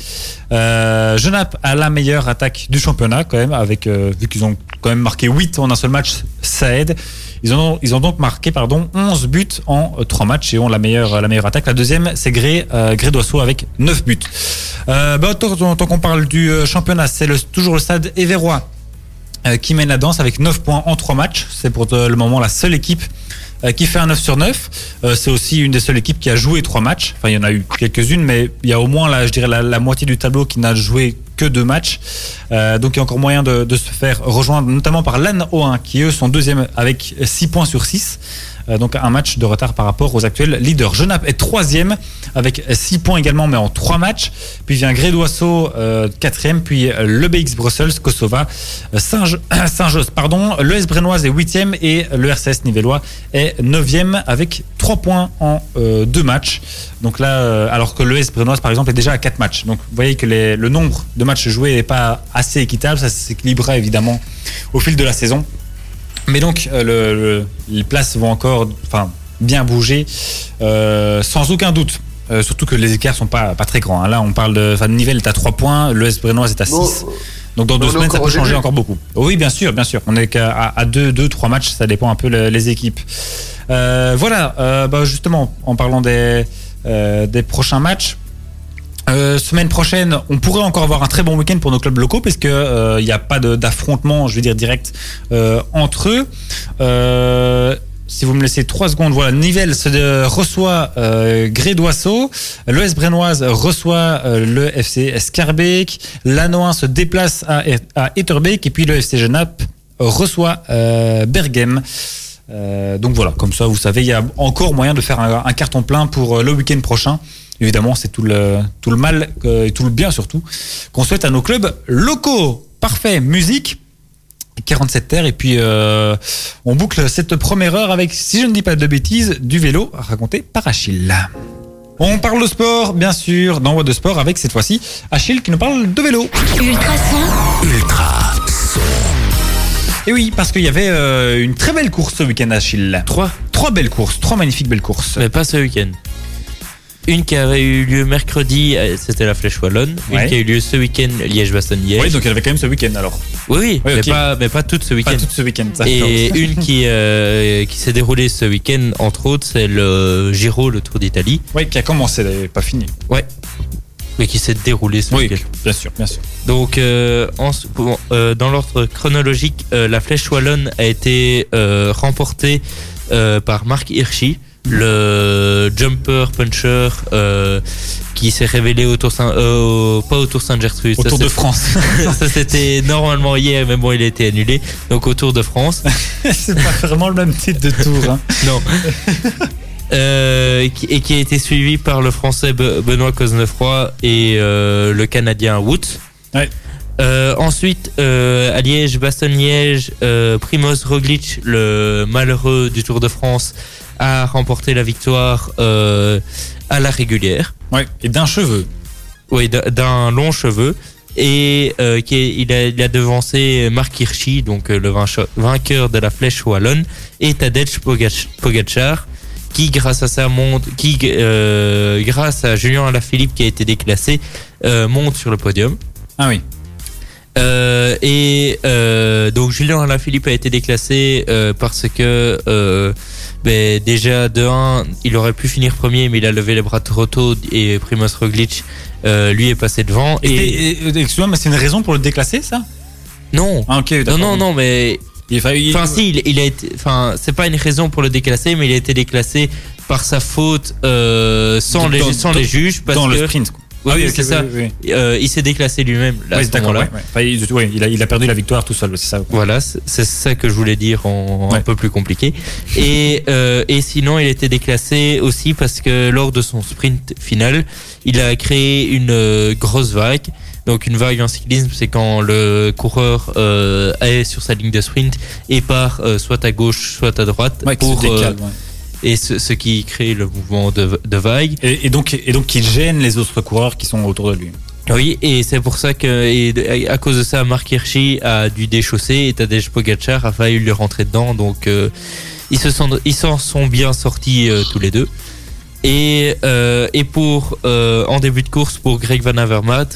Euh, Genappe a la meilleure attaque du championnat quand même, avec euh, vu qu'ils ont quand même marqué 8 en un seul match, ça aide. Ils ont, ils ont donc marqué pardon 11 buts en euh, 3 matchs et ont la meilleure, la meilleure attaque. La deuxième, c'est Gré, euh, avec 9 buts. Euh, ben, tant qu'on parle du euh, championnat, c'est toujours le stade Éverois euh, qui mène la danse avec 9 points en 3 matchs. C'est pour euh, le moment la seule équipe euh, qui fait un 9 sur 9. Euh, c'est aussi une des seules équipes qui a joué 3 matchs. Enfin, il y en a eu quelques-unes, mais il y a au moins, là, je dirais, la, moitié du tableau qui n'a joué que 2 matchs. Euh, donc, il y a encore moyen de, de se faire rejoindre, notamment par l'AN O1, qui eux sont deuxième avec 6 points sur 6. Euh, donc un match de retard par rapport aux actuels leaders. Genappe est troisième avec 6 points également, mais en 3 matchs. Puis vient Grédoisseau, quatrième, puis euh, le BX Brussels, Kosova, euh, Saint- [COUGHS] Saint-Josse, pardon. Le S Brennoise est huitième et le RCS Nivellois est neuvième avec 3 points en 2 matchs. Donc là, alors que le S Brennoise, par exemple, est déjà à 4 matchs. Donc vous voyez que le nombre de matchs joués n'est pas assez équitable. Ça s'équilibrera évidemment au fil de la saison. Mais donc, euh, le, le- les places vont encore enfin, bien bouger, euh, sans aucun doute. Euh, surtout que les écarts sont pas, pas très grands. hein. Là, on parle de. Enfin, Nivelles est à 3 points, le S Brennoise est à 6. Bon, donc, dans deux semaines, ça peut changer début. encore beaucoup. Oui, bien sûr, bien sûr. On est qu'à à, à deux, deux, trois matchs, ça dépend un peu le- les équipes. Euh, voilà, euh, bah, justement, en parlant des, euh, des prochains matchs. Euh, semaine prochaine, on pourrait encore avoir un très bon week-end pour nos clubs locaux parce que euh, il n'y a pas d'affrontement, je veux dire direct euh, entre eux. Euh, si vous me laissez trois secondes, voilà, Nivelles euh, reçoit euh, Grédoisseau, l'ES Brennoise reçoit euh, le FC Scarbeck, Lannoin se déplace à, à Etterbeek et puis le FC Genappe reçoit euh, Berghem. Euh, donc voilà, comme ça vous savez, il y a encore moyen de faire un, un carton plein pour euh, le week-end prochain. Évidemment, c'est tout le, tout le mal et tout le bien surtout qu'on souhaite à nos clubs locaux. Parfait, musique. 47 terres et puis euh, on boucle cette première heure avec, si je ne dis pas de bêtises, du vélo raconté par Achille. On parle de sport, bien sûr, dans Voix de Sport avec cette fois-ci Achille qui nous parle de vélo. Ultrason, Ultra son. Et oui, parce qu'il y avait euh, une très belle course ce week-end Achille. Trois. Trois belles courses, trois magnifiques belles courses. Mais pas ce week-end. Une qui avait eu lieu mercredi, euh, c'était la Flèche Wallonne. Ouais. Une qui a eu lieu ce week-end, Liège-Bastogne-Liège. Oui, donc y avait quand même ce week-end alors. oui, oui, Ouais, mais, pas, mais pas toute ce week-end. Pas tout ce week-end. ça. Et une qui, euh, qui s'est déroulée ce week-end, entre autres, c'est le Giro, le Tour d'Italie. Oui, qui a commencé, elle pas fini. Mais qui s'est déroulée ce Oui, week-end. bien sûr, bien sûr. Donc, euh, en ce- bon, euh, dans l'ordre chronologique, la Flèche Wallonne a été remportée par Marc Hirschi, le jumper puncher euh, qui s'est révélé au Tour Saint, euh, pas au Tour Sainte-Gertrude. ça, Autour de c'est- France. [LAUGHS] Ça c'était normalement hier, mais bon, il a été annulé. Donc au Tour de France. [LAUGHS] c'est pas vraiment le même titre de tour. Hein. [LAUGHS] Non. Euh, et qui a été suivi par le français Be- Benoît Cosnefroy et euh, le canadien Woods. Ouais. Euh, ensuite, euh, à Liège, Bastogne-Liège, euh, Primoz Roglic, le malheureux du Tour de France, a remporté la victoire euh, à la régulière. Ouais, et d'un cheveu. Oui, d'un- long cheveu. Et euh, qui est- il, a, il a devancé Marc Hirschi, donc euh, le vainqueur de la Flèche Wallonne, et Tadej Pogac- Pogacar, qui grâce à sa monte, qui euh, grâce à Julien Alaphilippe qui a été déclassé, monte sur le podium. Ah oui. Euh, et euh, donc Julien Alaphilippe a été déclassé euh, parce que euh, ben, déjà de 1 il aurait pu finir premier mais il a levé les bras trop tôt et Primoz Roglic euh, lui est passé devant Et, et, et- et- excuse-moi, mais c'est une raison pour le déclasser, ça? Non Ah ok, non non non mais Il, enfin, il- si il, il a été enfin c'est pas une raison pour le déclasser mais il a été déclassé par sa faute euh, sans Dans- les dans- sans les juges parce dans que le sprint. quoi. Oui, Ah oui, c'est ça. oui, oui. euh, il s'est déclassé lui-même Oui, d'accord. ouais, ouais. Enfin, il, a, il a perdu la victoire tout seul, c'est ça. Voilà, c'est ça que je voulais dire en Ouais. un peu plus compliqué. Et, euh, et sinon, il était déclassé aussi parce que lors de son sprint final, il a créé une euh, grosse vague. Donc une vague en cyclisme, c'est quand le coureur euh, est sur sa ligne de sprint et part euh, soit à gauche, soit à droite pour décale. Et ce, ce qui crée le mouvement de, de vague. Et, et donc, et donc, il gêne les autres coureurs qui sont autour de lui. Oui, et c'est pour ça que, et à cause de ça, Marc Hirschi a dû déchausser et Tadej Pogacar a failli lui rentrer dedans. Donc, euh, ils se sont, ils s'en sont bien sortis euh, tous les deux. Et, euh, et pour, en début de course, pour Greg Van Avermaet,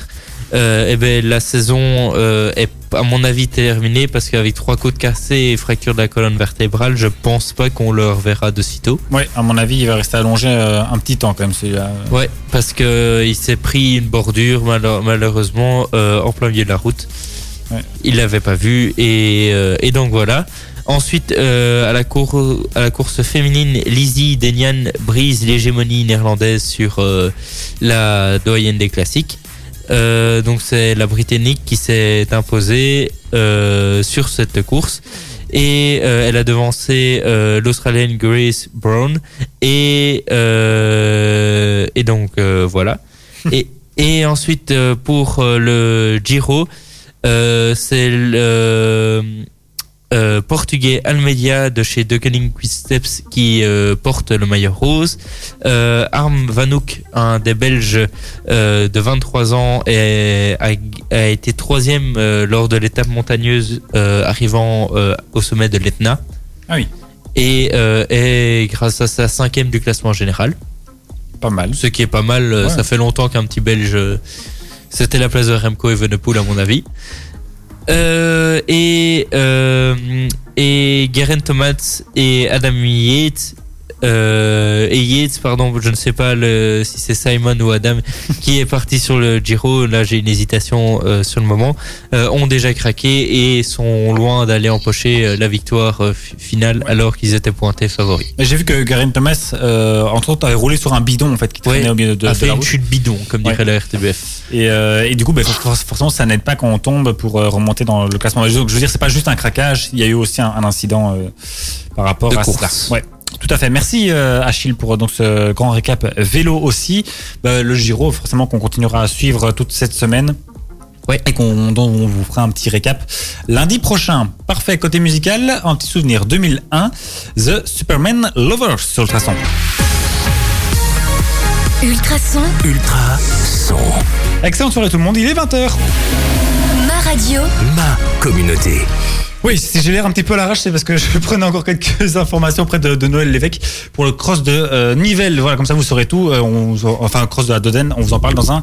eh ben, la saison est, à mon avis, terminée parce qu'avec trois côtes cassées et fracture de la colonne vertébrale, je pense pas qu'on le reverra de sitôt. Ouais, à mon avis, il va rester allongé euh, un petit temps quand même. celui-là. Ouais, parce que euh, il s'est pris une bordure malheureusement euh, en plein milieu de la route. Ouais. Il l'avait pas vu et, euh, et donc voilà. Ensuite, euh, à, la cour- à la course féminine, Lizzie Denian brise l'hégémonie néerlandaise sur la doyenne des classiques. Euh, donc c'est la Britannique qui s'est imposée euh, sur cette course. Et euh, elle a devancé euh, l'Australienne Grace Brown. Et euh, et donc euh, voilà. [LAUGHS] Et et ensuite pour le Giro euh, c'est le euh, portugais Almeida de chez Deceuninck Quick-Steps qui euh, porte le maillot rose. Euh, Arm Vanouk, un des Belges euh, de 23 ans, est- a, a été troisième euh, lors de l'étape montagneuse euh, arrivant euh, au sommet de l'Etna. Ah oui. Et euh, est grâce à sa cinquième du classement général. Pas mal. Ce qui est pas mal. Ouais. Ça fait longtemps qu'un petit Belge. C'était la place de Remco Evenepoel à mon avis. Euh, et euh, et Geraint Thomas et Adam Yates euh, et Yates pardon je ne sais pas le, si c'est Simon ou Adam qui est parti sur le Giro là j'ai une hésitation euh, sur le moment euh, ont déjà craqué et sont loin d'aller empocher euh, la victoire euh, fi- finale alors qu'ils étaient pointés favoris J'ai vu que Garen Thomas, euh, entre autres, avait roulé sur un bidon en fait qui traînait Ouais, au milieu de, a de fait la une route. chute bidon comme Ouais. dirait la RTBF Et, euh, et du coup, bah, for- forcément, ça n'aide pas quand on tombe pour remonter dans le classement. Donc, je veux dire, c'est pas juste un craquage. Il y a eu aussi un, un incident euh, par rapport De à course. ça. Ouais. Tout à fait. Merci euh, Achille pour euh, donc ce grand récap vélo aussi. Bah, le Giro, forcément, qu'on continuera à suivre toute cette semaine. Ouais. Et qu'on dont on vous fera un petit récap lundi prochain. Parfait. Côté musical, un petit souvenir 2001, The Superman Lovers sur. Ultrason, Ultra son. Excellente soirée tout le monde. Il est 20h. ma radio, Ma communauté. Oui, si j'ai l'air un petit peu à l'arrache, c'est parce que je [LAUGHS] prenais encore quelques informations auprès de, Noël Lévesque pour le cross de euh, Nivelles. Voilà, comme ça vous saurez tout. Euh, enfin, cross de la Dodenne, on vous en parle dans un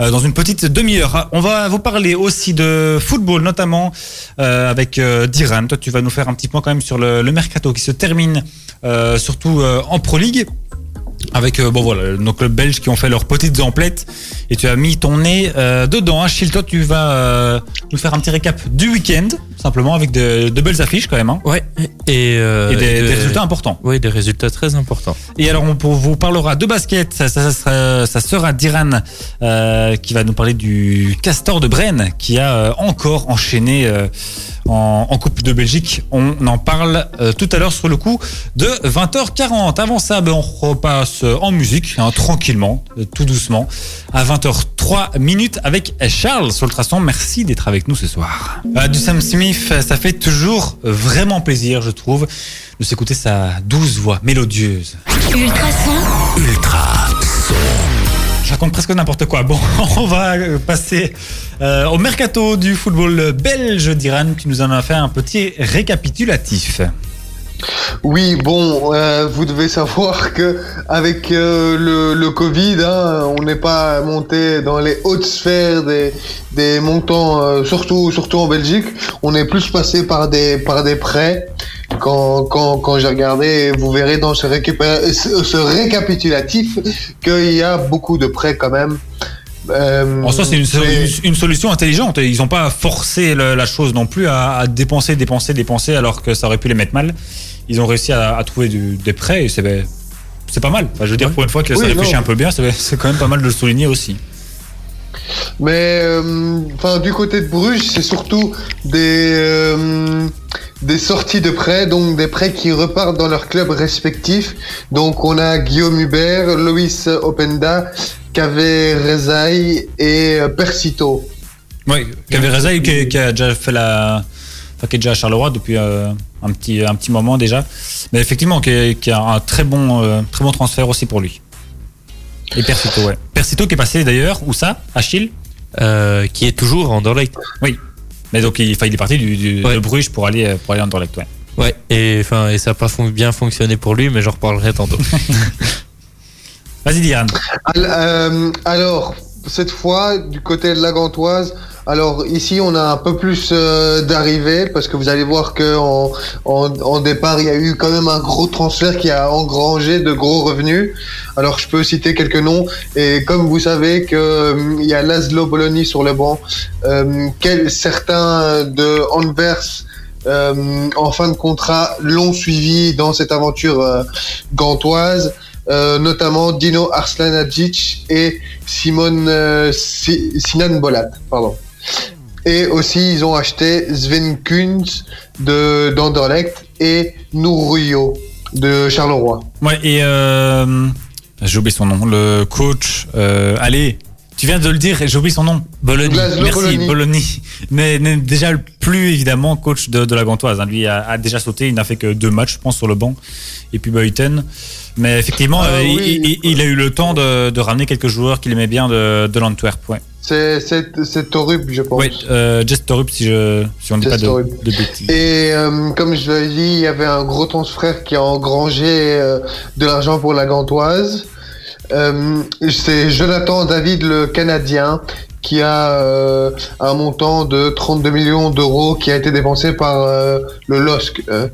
euh, dans une petite demi-heure. On va vous parler aussi de football, notamment euh, avec Diran. Toi, tu vas nous faire un petit point quand même sur le, le mercato qui se termine, surtout en Pro League. Avec euh, bon voilà nos clubs belges qui ont fait leurs petites emplettes et tu as mis ton nez euh, dedans. Achille, toi tu vas euh, nous faire un petit récap du week-end simplement avec de, de belles affiches quand même hein, ouais et, et des, de- des résultats importants. Oui, des résultats très importants. Et alors on vous parlera de basket. Ça, ça, ça sera, ça sera Diran qui va nous parler du Castor de Brenne qui a encore enchaîné en, en Coupe de Belgique. On en parle tout à l'heure sur le coup de 20h40. Avant ça, ben, on repasse en musique hein, tranquillement, euh, tout doucement, à 20h03 minutes avec Charles sur le. Merci d'être avec nous ce soir. Euh, du Sam Smith, ça fait toujours vraiment plaisir, je trouve, de s'écouter sa douce voix mélodieuse. Ultrason, Ultra Je raconte presque n'importe quoi. Bon, [LAUGHS] on va euh, passer euh, au mercato du football belge d'Iran qui nous en a fait un petit récapitulatif. Oui, bon, euh, vous devez savoir que avec euh, le, le Covid, hein, on n'est pas monté dans les hautes sphères des, des montants, euh, surtout surtout en Belgique. On est plus passé par des par des prêts. Quand quand quand j'ai regardé, vous verrez dans ce, ce récapitulatif qu'il y a beaucoup de prêts quand même. Euh, En soi, c'est une, solution intelligente. Ils n'ont pas forcé le- la chose non plus à, à dépenser, dépenser, dépenser alors que ça aurait pu les mettre mal. Ils ont réussi à, à trouver du- des prêts et c'est ben, c'est pas mal. Enfin, je veux dire, pour une fois que ça réfléchit non. un peu bien, c'est c'est quand même pas mal de le souligner aussi. Mais euh, enfin du côté de Bruges, c'est surtout des euh, des sorties de prêts, donc des prêts qui repartent dans leurs clubs respectifs. Donc on a Guillaume Hubert, Loïs Openda, Kave Rezaï et euh, Persito. Oui, Cavereza qui, qui a déjà fait la enfin, qui est déjà à Charleroi depuis euh, un petit un petit moment déjà. Mais effectivement, qui, est- qui a un très bon euh, très bon transfert aussi pour lui. Et Persito, ouais. Persito qui est passé d'ailleurs où ça Achille. Euh, qui est toujours en Anderlecht. Mais donc il, il est parti du, du- Ouais. de Bruges pour aller pour aller en Anderlecht, ouais. Ouais. Et enfin, et ça n'a pas fon- bien fonctionné pour lui, mais j'en reparlerai tantôt. [LAUGHS] Vas-y Diane. Euh, alors, cette fois, du côté de la Gantoise, alors ici, on a un peu plus euh, d'arrivées parce que vous allez voir que en, départ, il y a eu quand même un gros transfert qui a engrangé de gros revenus. Alors, je peux citer quelques noms. Et comme vous savez que euh, il y a Laszlo Bologna sur le banc, euh, certains de Anvers en fin de contrat l'ont suivi dans cette aventure gantoise. Euh, notamment Dino Arslanagic et Simon euh, Si- Sinan Bolat, pardon. Et aussi ils ont acheté Sven Kunz de d'Anderlecht et Nourio de Charleroi. Ouais, et euh, j'ai oublié son nom. Le coach. Allez, tu viens de le dire, j'ai oublié son nom. Bologna. Merci, Bologna. N'est déjà plus évidemment coach de, de la Gantoise. hein. Lui a, a déjà sauté, il n'a fait que deux matchs, je pense, sur le banc. Et puis Buiten. Mais effectivement, Ah euh, il- oui. il, il a eu le temps de, de ramener quelques joueurs qu'il aimait bien de, de l'Antwerp. Ouais, C'est Torup, je pense. ouais euh, Jess Torup, si, je, si on ne dit pas de bêtises. Et euh, comme je l'ai dit, il y avait un gros transfert qui a engrangé euh, de l'argent pour la Gantoise. Euh, c'est Jonathan David, le Canadien, qui a euh, un montant de 32 millions d'euros qui a été dépensé par euh, le LOSC. euh.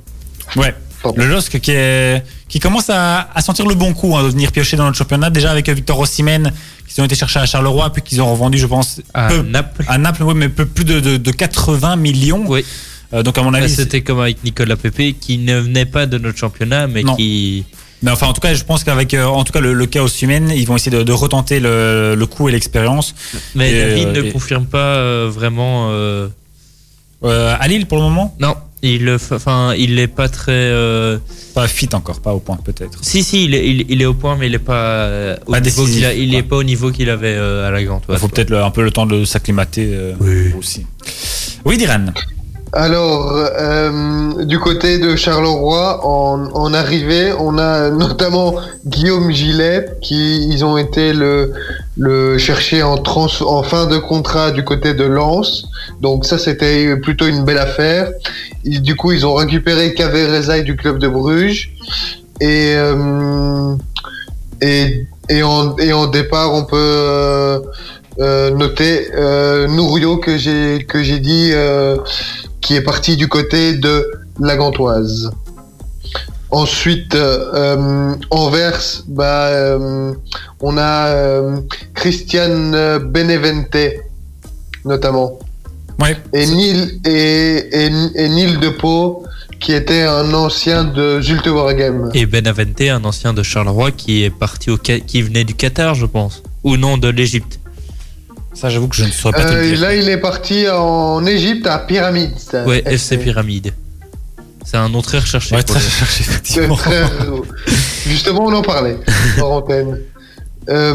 Ouais. Pardon. Le LOSC qui, est, qui commence à, à sentir le bon coup hein, de venir piocher dans notre championnat. Déjà avec Victor Ossimène, qui ont été cherchés à Charleroi, puis qu'ils ont revendu, je pense, À peu- Naples. à Naples, oui, mais peu plus de, de, de 80 millions. Oui. Euh, donc à mon Bah, avis, C'était comme avec Nicolas Pépé, qui ne venait pas de notre championnat, mais Non. qui. Mais enfin en tout cas, je pense qu'avec euh, en tout cas le, le cas Ossimène, ils vont essayer de, de retenter le, le coup et l'expérience. Mais Et, David euh, ne et- confirme pas euh, vraiment. euh, Euh, à Lille pour le moment, Non, il, enfin, il est pas très. euh, pas fit encore, pas au point peut-être. Si, si, il est, il, il est au point, mais il est pas. euh, au Pas niveau décisif, qu'il a- il est pas au niveau qu'il avait euh, à la Grande Il faut peut-être un peu le temps de s'acclimater euh, Oui. aussi. Oui, Diran. Alors, euh, du côté de Charleroi, en, en arrivée, on a [LAUGHS] notamment Guillaume Gillet, qui ils ont été le, le chercher en, fin de contrat du côté de Lens. Donc ça, c'était plutôt une belle affaire. Du coup, ils ont récupéré Kavé Rezaï du club de Bruges. Et, euh, et, en, et en départ, on peut euh, euh, noter euh, Nourio que j'ai que j'ai dit qui est parti du côté de la Gantoise. Ensuite, euh, euh, Anvers, bah, euh, on a euh, Christian Benevente, notamment. Ouais. Et Neil, et, et, et Neil Depot, qui était un ancien de Zulte Waregem. Et Benavente, un ancien de Charleroi, qui est parti au Ca- qui venait du Qatar, je pense. Ou non, de l'Égypte. Ça, j'avoue que je ne saurais pas te Euh, le dire. là, il est parti en Égypte à Pyramide. Ouais, FC Pyramide. C'est un nom très recherché. Ouais, très le- cherché, C'est effectivement. très- Justement, on en parlait [LAUGHS] hors antenne. Euh,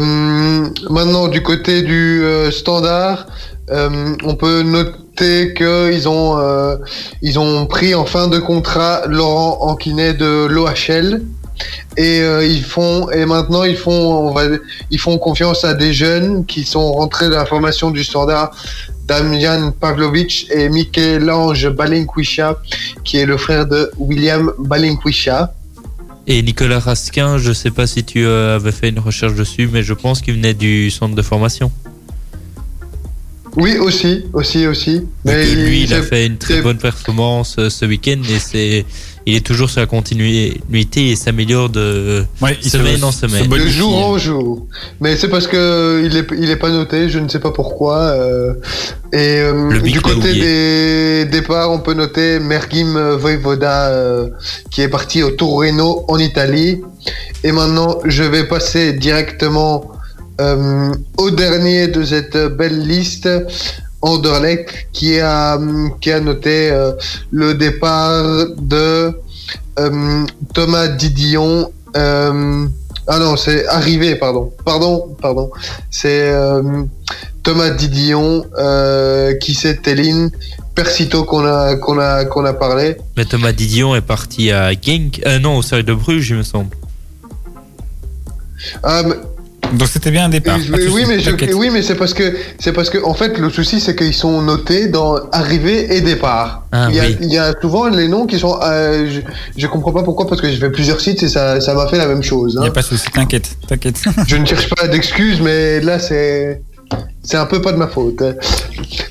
maintenant, du côté du euh, standard, euh, on peut noter qu'ils ont, euh, ils ont pris en fin de contrat Laurent Anquinet de l'OHL. Et euh, ils font et maintenant ils font on va ils font confiance à des jeunes qui sont rentrés dans la formation du standard Damian Pavlovic et Michel-Ange Balinkwisha qui est le frère de William Balinkwisha. Et Nicolas Raskin, je sais pas si tu euh, avais fait une recherche dessus, mais je pense qu'il venait du centre de formation. Oui, aussi, aussi, aussi. Que lui, il a fait une très bonne performance euh, ce week-end et c'est, il est toujours sur la continuité et s'améliore de Ouais, semaine se- en se semaine. de jour en jour. Mais c'est parce que il est, il est pas noté, je ne sais pas pourquoi. euh, et euh, du côté des départs, on peut noter Mergim Voivoda euh, qui est parti au Torino en Italie. Et maintenant, je vais passer directement euh, au dernier de cette belle liste. Anderlecht qui a qui a noté euh, le départ de euh, Thomas Didion euh, ah non c'est arrivé pardon pardon pardon c'est euh, Thomas Didion euh, qui s'est Téline Persito qu'on a, qu'on a, qu'on a parlé. Mais Thomas Didion est parti à Genk. Euh, non, au Cercle de Bruges, il me semble. Ah, mais- Donc c'était bien un départ. oui, mais je- t'inquiète. oui, mais c'est parce que c'est parce que en fait le souci c'est qu'ils sont notés dans arrivée et départ. Ah, il, y a, oui. il y a souvent les noms qui sont. euh, je, je comprends pas pourquoi parce que je fais plusieurs sites et ça ça m'a fait la même chose. Il n'y hein. a pas de souci, t'inquiète, t'inquiète. [LAUGHS] Je ne cherche pas d'excuses, mais là c'est c'est un peu pas de ma faute.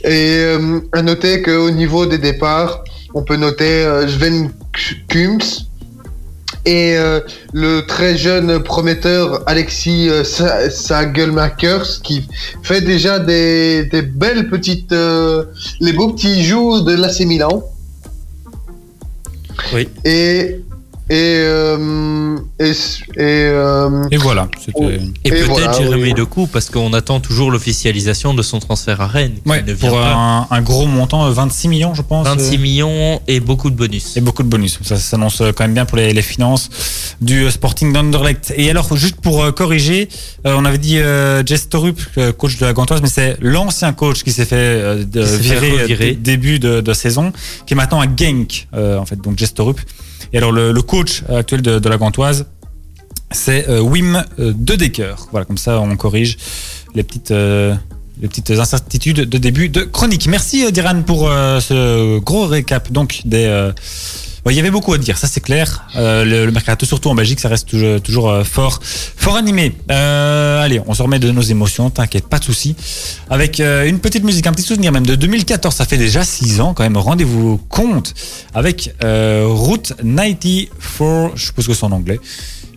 Et euh, à noter qu'au niveau des départs, on peut noter euh, Sven Kums et euh, le très jeune prometteur Alexis euh, Sagelmakers qui fait déjà des, des belles petites euh, les beaux petits jours de l'AC Milan. Oui. Et et euh, et, et, euh, Et voilà, c'était. Et, Et peut-être voilà, Jérémy oui. Decou, parce qu'on attend toujours l'officialisation de son transfert à Rennes. Ouais, pour un, un gros montant, euh, 26 millions, je pense. 26 euh, millions et beaucoup de bonus. Et beaucoup de bonus. Ça s'annonce euh, quand même bien pour les, les finances du euh, Sporting d'Anderlecht. Et alors, juste pour euh, corriger, euh, on avait dit euh, Jess Torup, euh, coach de la Gantoise, mais c'est l'ancien coach qui s'est fait euh, fait virer euh, dé- début de, de saison, qui est maintenant à Genk, euh, en fait, donc Jess Torup. Et alors, le, coach actuel de, la Gantoise, c'est euh, Wim euh, De Decker. Voilà, comme ça, on corrige les petites. euh, les petites incertitudes de début de chronique. Merci euh, Diran pour ce gros récap donc des, Ouais, Il y avait beaucoup à dire, ça c'est clair. Euh, le, le mercato, surtout en Belgique, ça reste toujours, toujours euh, fort, fort animé. Euh, allez, on se remet de nos émotions, t'inquiète, pas de souci. Avec euh, une petite musique, un petit souvenir même de 2014, ça fait déjà 6 ans quand même. Rendez-vous compte avec euh, Route 94, je suppose que c'est en anglais.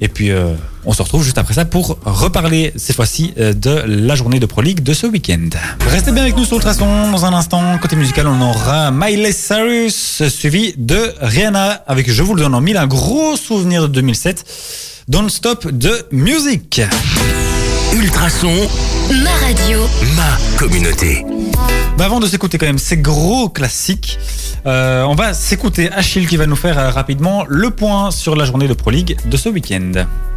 Et puis, euh, on se retrouve juste après ça pour reparler, cette fois-ci, euh, de la journée de Pro League de ce week-end. Restez bien avec nous sur Ultrason. Dans un instant, côté musical, on aura Miley Cyrus, suivi de Rihanna, avec, je vous le donne en mille, un gros souvenir de 2007. Don't Stop de Music. Ultrason, Ma radio. ma communauté. Bah avant de s'écouter quand même ces gros classiques, euh, on va s'écouter Achille qui va nous faire euh, rapidement le point sur la journée de Pro League de ce week-end.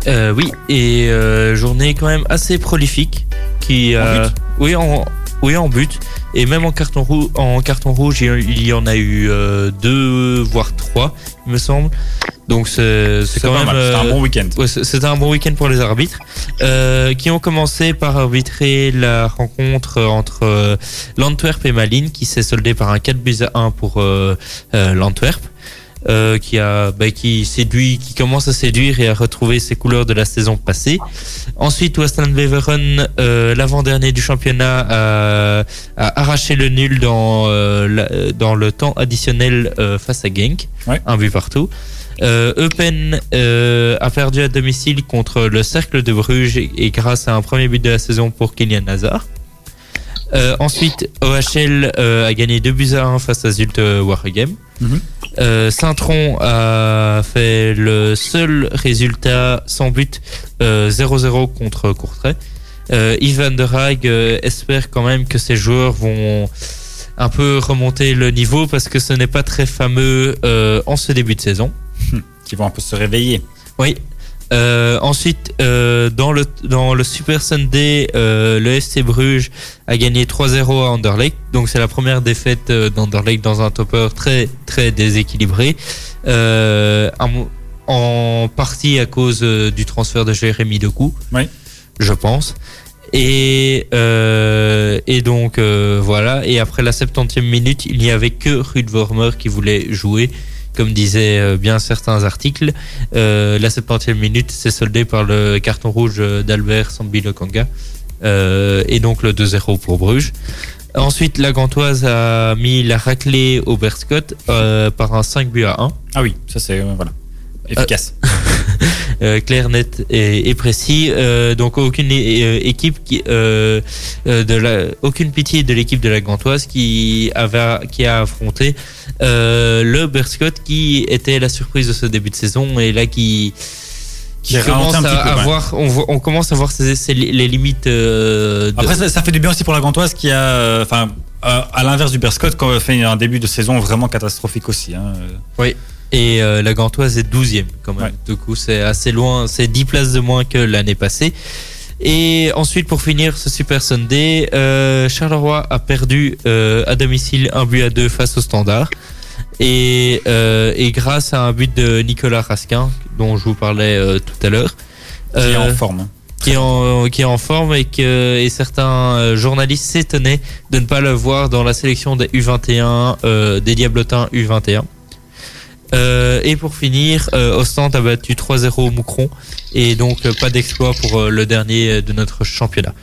Euh, oui, et journée quand même assez prolifique. Qui, En but oui, en, oui, en but. Et même en carton, rouge, en carton rouge, il y- en a eu deux, voire trois, il me semble. Donc c'est quand même. un euh, bon week-end. Ouais, C'était un bon week-end pour les arbitres, euh, qui ont commencé par arbitrer la rencontre entre euh, l'Antwerp et Malines, qui s'est soldée par un 4 buts à 1 pour euh, l'Antwerp, qui a, bah, qui séduit, qui commence à séduire et à retrouver ses couleurs de la saison passée. Ensuite, Western Beveren, l'avant-dernier du championnat, a, a arraché le nul dans la- dans le temps additionnel face à Genk, Ouais. un but partout. Euh, Eupen euh, a perdu à domicile contre le Cercle de Bruges et, grâce à un premier but de la saison pour Kylian Hazard. Euh, ensuite, OHL a gagné 2 buts à 1 face à Zulte Waregem. Mhm. Saint-Tron a fait le seul résultat sans but euh, 0-0 contre Courtrai. Yves Van der Haag euh, espère quand même que ses joueurs vont un peu remonter le niveau parce que ce n'est pas très fameux en ce début de saison. Qui vont un peu se réveiller. Oui. Euh, ensuite, euh, dans le dans le Super Sunday, euh, le FC Bruges a gagné 3-0 à Anderlecht. Donc c'est la première défaite d'Anderlecht dans un topper très très déséquilibré. En, partie à cause du transfert de Jérémy Decou. Oui. Je pense. Et, euh, et donc euh, voilà. Et après la 70e minute, il n'y avait que Ruud Vormer qui voulait jouer, comme disaient euh, bien certains articles. Euh, la 70e minute s'est soldée par le carton rouge d'Albert Sambi Lokanga. Euh, et donc le 2-0 pour Bruges. Ensuite, la Gantoise a mis la raclée au Berscott euh, par un 5 buts à 1. Ah oui, ça c'est voilà efficace. Euh, clair, net et, et précis. Euh, donc aucune euh, équipe qui, de la, aucune pitié de l'équipe de la Gantoise qui avait, qui a affronté le Berscott qui était la surprise de ce début de saison et là qui Qui commence à, petit peu, à ouais. voir, on, voit- on commence à voir ses- ses- les limites. euh, de- Après, ça, ça fait du bien aussi pour la Gantoise qui a, enfin, euh, à l'inverse du Berscott, quand fait un début de saison vraiment catastrophique aussi. Hein. Et euh, la Gantoise est 12e quand même. Ouais. Du coup, c'est assez loin. C'est 10 places de moins que l'année passée. Et ensuite, pour finir ce Super Sunday, euh, Charleroi a perdu euh, à domicile un but à deux face au Standard. Et, euh, et grâce à un but de Nicolas Raskin, dont je vous parlais tout à l'heure. Qui est en forme. qui est en, qui est en forme et que et certains journalistes s'étonnaient de ne pas le voir dans la sélection des U21 euh, des Diablotins U21. Euh, et pour finir, euh, Ostende a battu 3-0 au Moucron et donc euh, pas d'exploit pour euh, le dernier de notre championnat.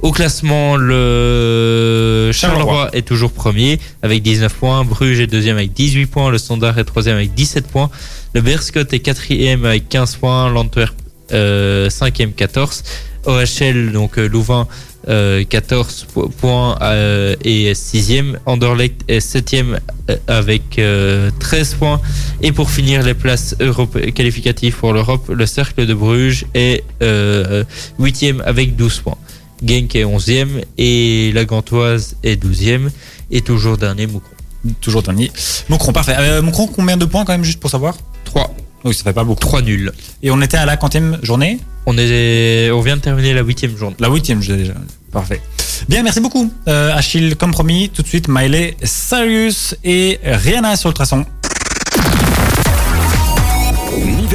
Au classement, le Charleroi est toujours premier avec 19 points, Bruges est deuxième avec 18 points, le Standard est troisième avec 17 points, le Berscott est quatrième avec 15 points, l'Antwerp euh, cinquième 14, OHL donc euh, Louvain euh, 14 po- points euh, et 6e. Anderlecht est 7e euh, avec euh, 13 points. Et pour finir les places qualificatives pour l'Europe, le Cercle de Bruges est euh, 8e avec 12 points. Genk est 11e et la Gantoise est 12e et toujours dernier Moucron. Toujours dernier. Moucron, parfait. Euh, Moucron, combien de points quand même, juste pour savoir? 3. Oui, ça fait pas beaucoup. 3 nuls. Et on était à la quantième journée On, est, on vient de terminer la 8e journée. La huitième, je l'ai déjà. Parfait. Bien, merci beaucoup. Euh, Achille, comme promis, tout de suite, Miley, Sirius et Rihanna sur le traçon.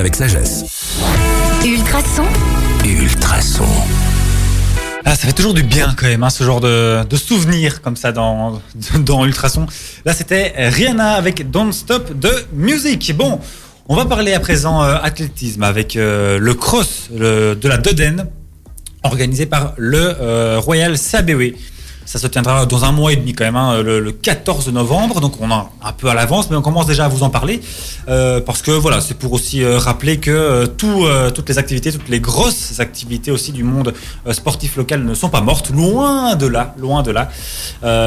avec sagesse. Ultrason, Ultrason. Ah, ça fait toujours du bien quand même, hein, ce genre de, de souvenirs comme ça dans, dans Ultrason. Là, c'était Rihanna avec Don't Stop de Music. Bon, on va parler à présent euh, athlétisme avec euh, le cross le- de la Dodène organisé par le euh, Royal CABE. Ça se tiendra dans un mois et demi quand même, hein, le, le 14 novembre. Donc on a un peu à l'avance, mais on commence déjà à vous en parler euh, parce que voilà, c'est pour aussi euh, rappeler que euh, tout, toutes les activités, toutes les grosses activités aussi du monde sportif local ne sont pas mortes, loin de là, loin de là.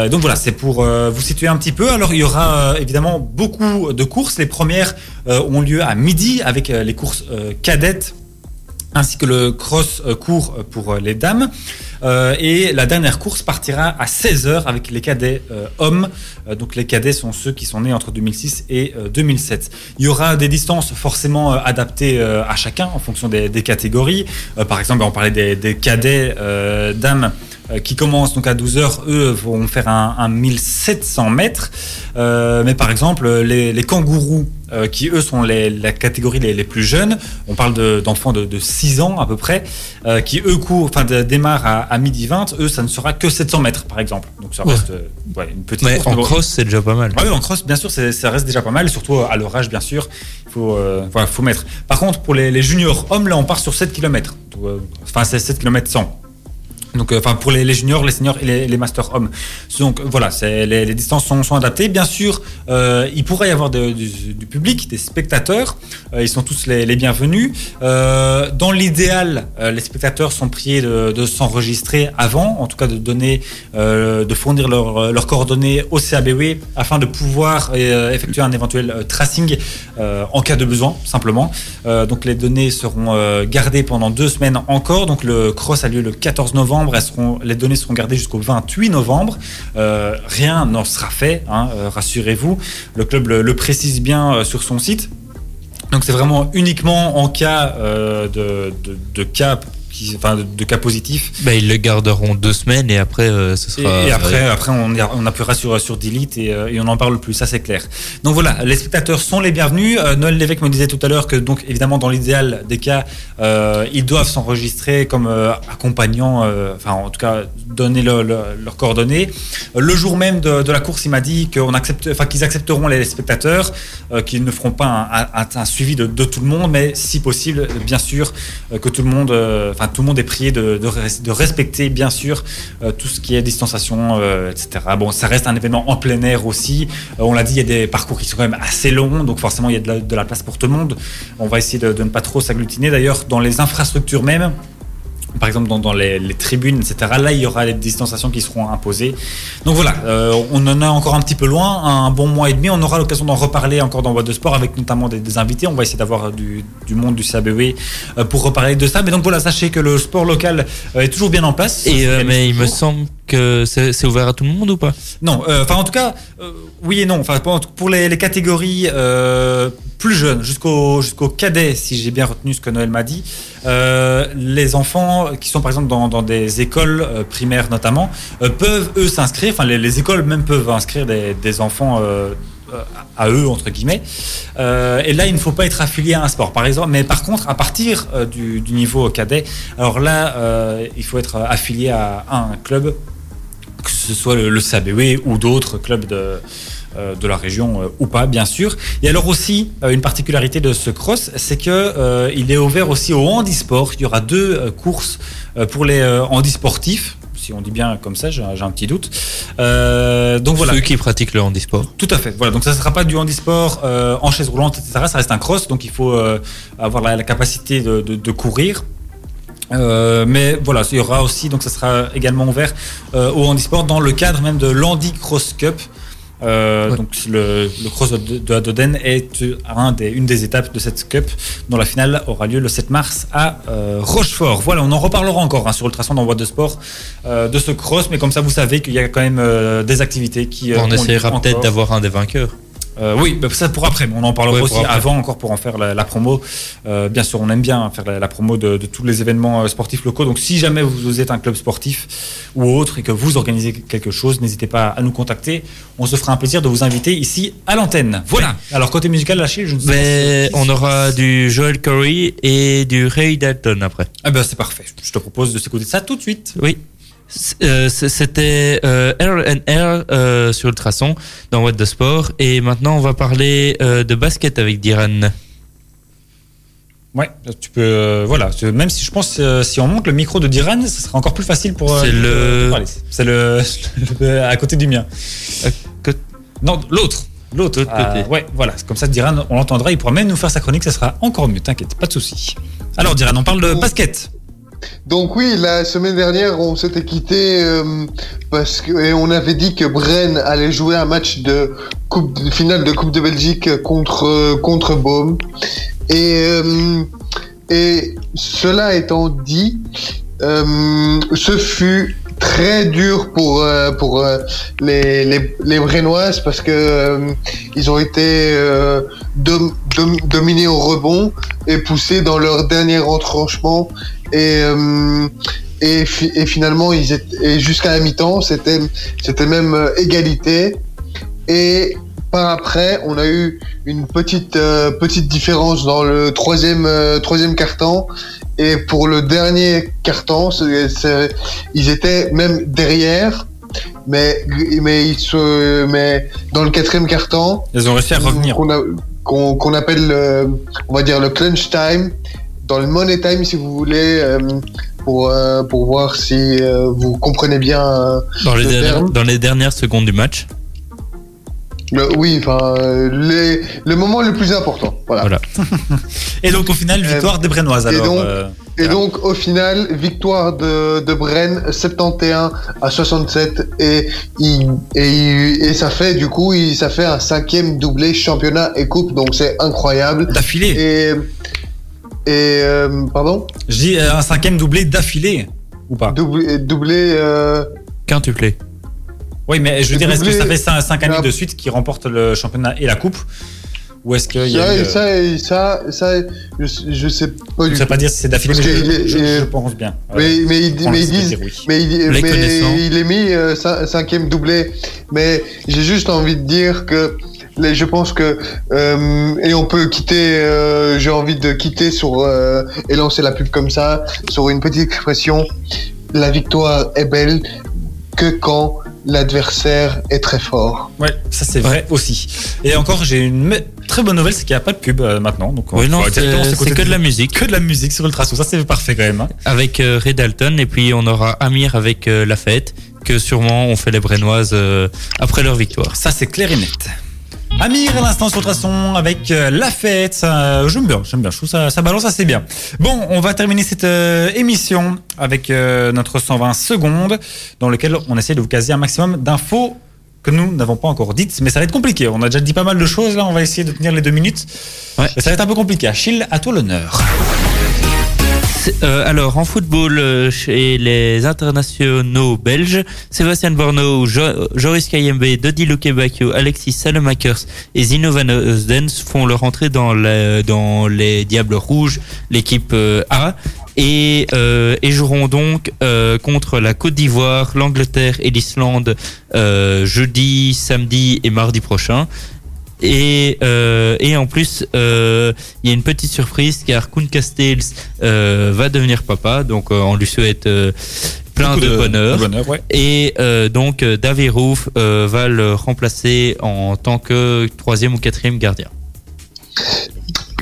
Donc voilà, c'est pour vous situer un petit peu. Alors il y aura évidemment beaucoup de courses. Les premières ont lieu à midi avec les courses cadettes ainsi que le cross court pour les dames. Euh, et la dernière course partira à 16h avec les cadets euh, hommes. Euh, donc les cadets sont ceux qui sont nés entre 2006 et euh, 2007. Il y aura des distances forcément adaptées à chacun en fonction des, catégories. Par exemple, on parlait des, des cadets dames qui commencent donc à 12h. Eux vont faire un, un 1700 mètres. Euh, mais par exemple, les, les kangourous euh, qui eux sont les, la catégorie les, les plus jeunes. On parle de- d'enfants de, de 6 ans à peu près, euh, qui eux courent, enfin démarrent à, à midi 20. Eux, ça ne sera que 700 mètres par exemple. Donc ça reste euh, ouais, une petite Mais course. en cross, c'est déjà pas mal. Ah oui, en cross, bien sûr, ça reste déjà pas mal, surtout à leur âge, bien sûr. Il faut, euh, voilà, faut mettre. Par contre, pour les juniors hommes, là, on part sur 7 km. Enfin, c'est 7 km 100. Donc, euh, enfin, pour les, juniors, les seniors et les, les masters hommes. Donc, voilà, les, distances sont, adaptées. Bien sûr, euh, il pourrait y avoir du, public, des spectateurs. Euh, ils sont tous les, bienvenus. Dans l'idéal, les spectateurs sont priés de, s'enregistrer avant, en tout cas de donner, de fournir leurs coordonnées au CABW afin de pouvoir effectuer un éventuel tracing en cas de besoin, simplement. Donc les données seront gardées pendant deux semaines encore. Donc le cross a lieu le 14 novembre. Les données seront gardées jusqu'au 28 novembre. Euh, rien n'en sera fait, hein, euh, rassurez-vous. Le club le, précise bien euh, sur son site. Donc c'est vraiment uniquement en cas de, de, de cas qui, enfin, de, de cas positifs. Bah, ils le garderont deux semaines et après, euh, ce sera. et après, après on, on appuiera sur, sur Delete et, euh, et on n'en parle plus, ça c'est clair. Donc voilà, les spectateurs sont les bienvenus. Euh, Noël Lévesque me disait tout à l'heure que, donc évidemment, dans l'idéal des cas, euh, ils doivent s'enregistrer comme euh, accompagnants, euh, enfin en tout cas, donner le- le- leurs coordonnées. Euh, Le jour même de, de la course, il m'a dit qu'on accepte, enfin, qu'ils accepteront les spectateurs, euh, qu'ils ne feront pas un, un- un suivi de, de tout le monde, mais si possible, bien sûr, euh, que tout le monde, euh, tout le monde est prié de, de respecter, bien sûr, euh, tout ce qui est distanciation, euh, etc. Bon, ça reste un événement en plein air aussi. Euh, on l'a dit, il y a des parcours qui sont quand même assez longs, donc forcément il y a de la, de la place pour tout le monde. On va essayer de, de ne pas trop s'agglutiner. D'ailleurs, dans les infrastructures même, par exemple dans, dans les, les tribunes, etc. Là, il y aura des distanciations qui seront imposées. Donc voilà, euh, on en est encore un petit peu loin, un bon mois et demi. On aura l'occasion d'en reparler encore dans Boîte de Sport avec notamment des, des invités. On va essayer d'avoir du, du monde du CABE euh, pour reparler de ça. Mais donc voilà, sachez que le sport local euh, est toujours bien en place. Et, euh, mais il me semble que c'est ouvert à tout le monde ou pas? Non, euh, enfin en tout cas, euh, oui et non. Enfin pour, les, catégories euh, plus jeunes, jusqu'au jusqu'au cadet, si j'ai bien retenu ce que Noël m'a dit, les enfants qui sont par exemple dans, des écoles primaires notamment peuvent eux s'inscrire. Enfin les, les écoles même peuvent inscrire des enfants. Euh, à eux entre guillemets Euh, et là il ne faut pas être affilié à un sport par exemple mais par contre à partir euh, du, niveau cadet alors là il faut être affilié à un club que ce soit le, le ou d'autres clubs de, de la région ou pas, bien sûr. Et alors aussi, une particularité de ce cross, c'est que il est ouvert aussi au handisport. Il y aura deux courses pour les handisportifs. Si on dit bien comme ça, j'ai un petit doute. Euh, donc voilà. Ceux qui pratiquent le handisport. Tout à fait. Voilà. Donc ça ne sera pas du handisport euh, en chaise roulante, etc. Ça reste un cross, donc il faut euh, avoir la, la capacité de, de- de courir. Euh, mais voilà, il y aura aussi, donc ça sera également ouvert euh, au handisport dans le cadre même de l'Handy Cross Cup. Euh, Ouais. Donc le, le cross de, de Adoden est euh, un des, une des étapes de cette cup dont la finale aura lieu le 7 mars à euh, Rochefort. Voilà, on en reparlera encore hein, sur Ultrason dans Boîte de Sport euh, de ce cross, mais comme ça vous savez qu'il y a quand même des activités qui... On essaiera peut-être d'avoir un des vainqueurs. Euh, oui, bah, ça pour après, mais on en parlera Ouais, aussi avant encore pour en faire la, la promo. Euh, bien sûr, on aime bien faire la, la promo de, de tous les événements euh, sportifs locaux. Donc si jamais vous, êtes un club sportif ou autre et que vous organisez quelque chose, n'hésitez pas à nous contacter. On se fera un plaisir de vous inviter ici à l'antenne. Voilà. Alors côté musical, Achille, je ne sais Mais pas si- on aura du Joel Corey et du Ray Dalton après. Ah ben c'est parfait. Je te propose de s'écouter ça tout de suite. Oui. Euh, C'était euh, R&R euh, sur Ultrason dans What de Sport. Et maintenant, on va parler euh, de basket avec Diran. Ouais, tu peux. euh, voilà. Même si je pense euh, si on monte le micro de Diran, ce sera encore plus facile pour. euh, C'est le-. C'est le, [LAUGHS] le- à côté du mien. Non, l'autre. L'autre L'autre côté. ouais, voilà. Comme ça, Diran, on l'entendra. Il pourra même nous faire sa chronique. Ça sera encore mieux. T'inquiète, pas de souci. Alors, Diran, on parle de basket. Donc oui, la semaine dernière, on s'était quitté euh, parce que et on avait dit que Bren allait jouer un match de finale de Coupe de Belgique contre contre euh, et cela étant dit, euh, ce fut très dur pour les, les parce que euh, ils ont été dom- dom- dominés au rebond et poussés dans leur dernier retranchement et euh, et, fi- et finalement ils étaient jusqu'à la mi-temps c'était c'était même euh, égalité. Et par après on a eu une petite euh, petite différence dans le troisième troisième carton. Et pour le dernier carton ils étaient même derrière. Mais mais ils se mais dans le quatrième carton Ils ont réussi à revenir. qu'on appelle euh, on va dire le crunch time dans le money time si vous voulez euh, pour euh, pour voir si euh, vous comprenez bien euh, Dans les, Le dernières, terme. dans les dernières secondes du match. le, oui enfin les, le moment le plus important voilà, Voilà. Et donc, au final, victoire des Brennoises. et Alors, donc- euh, et donc au final victoire de, de Bren 71 à 67 et il, et, il- et ça fait du coup il, ça fait un cinquième doublé championnat et coupe donc c'est incroyable d'affilée. et et euh, pardon? Je dis euh, un cinquième doublé d'affilée. Ou pas? Doublé doublé euh, Quintuplé. Oui, mais je veux dire, est-ce que ça fait 5 années de suite qu'ils remportent le championnat et la coupe? Ou est-ce qu'il y a. Ça, eu, euh, ça, ça, ça, je, je sais pas du tout. pas dire si c'est d'affilée, je, qu'il je- il je pense bien. Mais, On mais laisse ils disent, dire oui. mais, il- mais il est mis euh, cin- cinquième doublé. Mais j'ai juste envie de dire que je pense que euh, et on peut quitter. euh, j'ai envie de quitter sur euh, et lancer la pub comme ça sur une petite expression. La victoire est belle que quand l'adversaire est très fort. Ouais, ça c'est vrai aussi. Et encore, j'ai une très bonne nouvelle, c'est qu'il n'y a pas de pub euh, maintenant. Donc on Oui, non, c'est que de la musique. Que de la musique sur Ultrason. Ça c'est parfait quand même. hein. Avec euh, Ray Dalton et puis on aura Amir avec euh, La Fête, que sûrement on fait les Brennoises euh, après leur victoire. Ça c'est clair et net. Amir à l'instant sur Ultrason avec euh, la fête. Ça, j'aime bien, j'aime bien. Je trouve ça, ça balance assez bien. Bon, on va terminer cette euh, émission avec euh, notre 120 secondes dans lequel on essaie de vous caser un maximum d'infos que nous n'avons pas encore dites, mais ça va être compliqué. On a déjà dit pas mal de choses là. On va essayer de tenir les deux minutes. Ouais. Mais ça va être un peu compliqué. Achille, à toi l'honneur. Euh, alors en football, euh, chez les internationaux belges, Sébastien Borno, Jo- Joris Kayembe, Dodi Lukebakio, Alexis Salemakers et Zino Van font leur entrée dans, les Diables Rouges, l'équipe euh, A. Et, joueront donc contre la Côte d'Ivoire, l'Angleterre et l'Islande jeudi, samedi et mardi prochain. Et, euh, et en plus, euh, il y a une petite surprise car Koen Castells euh, va devenir papa, donc on lui souhaite plein de, bonheur. de bonheur, ouais. Et donc David euh, va le remplacer en tant que troisième ou quatrième gardien.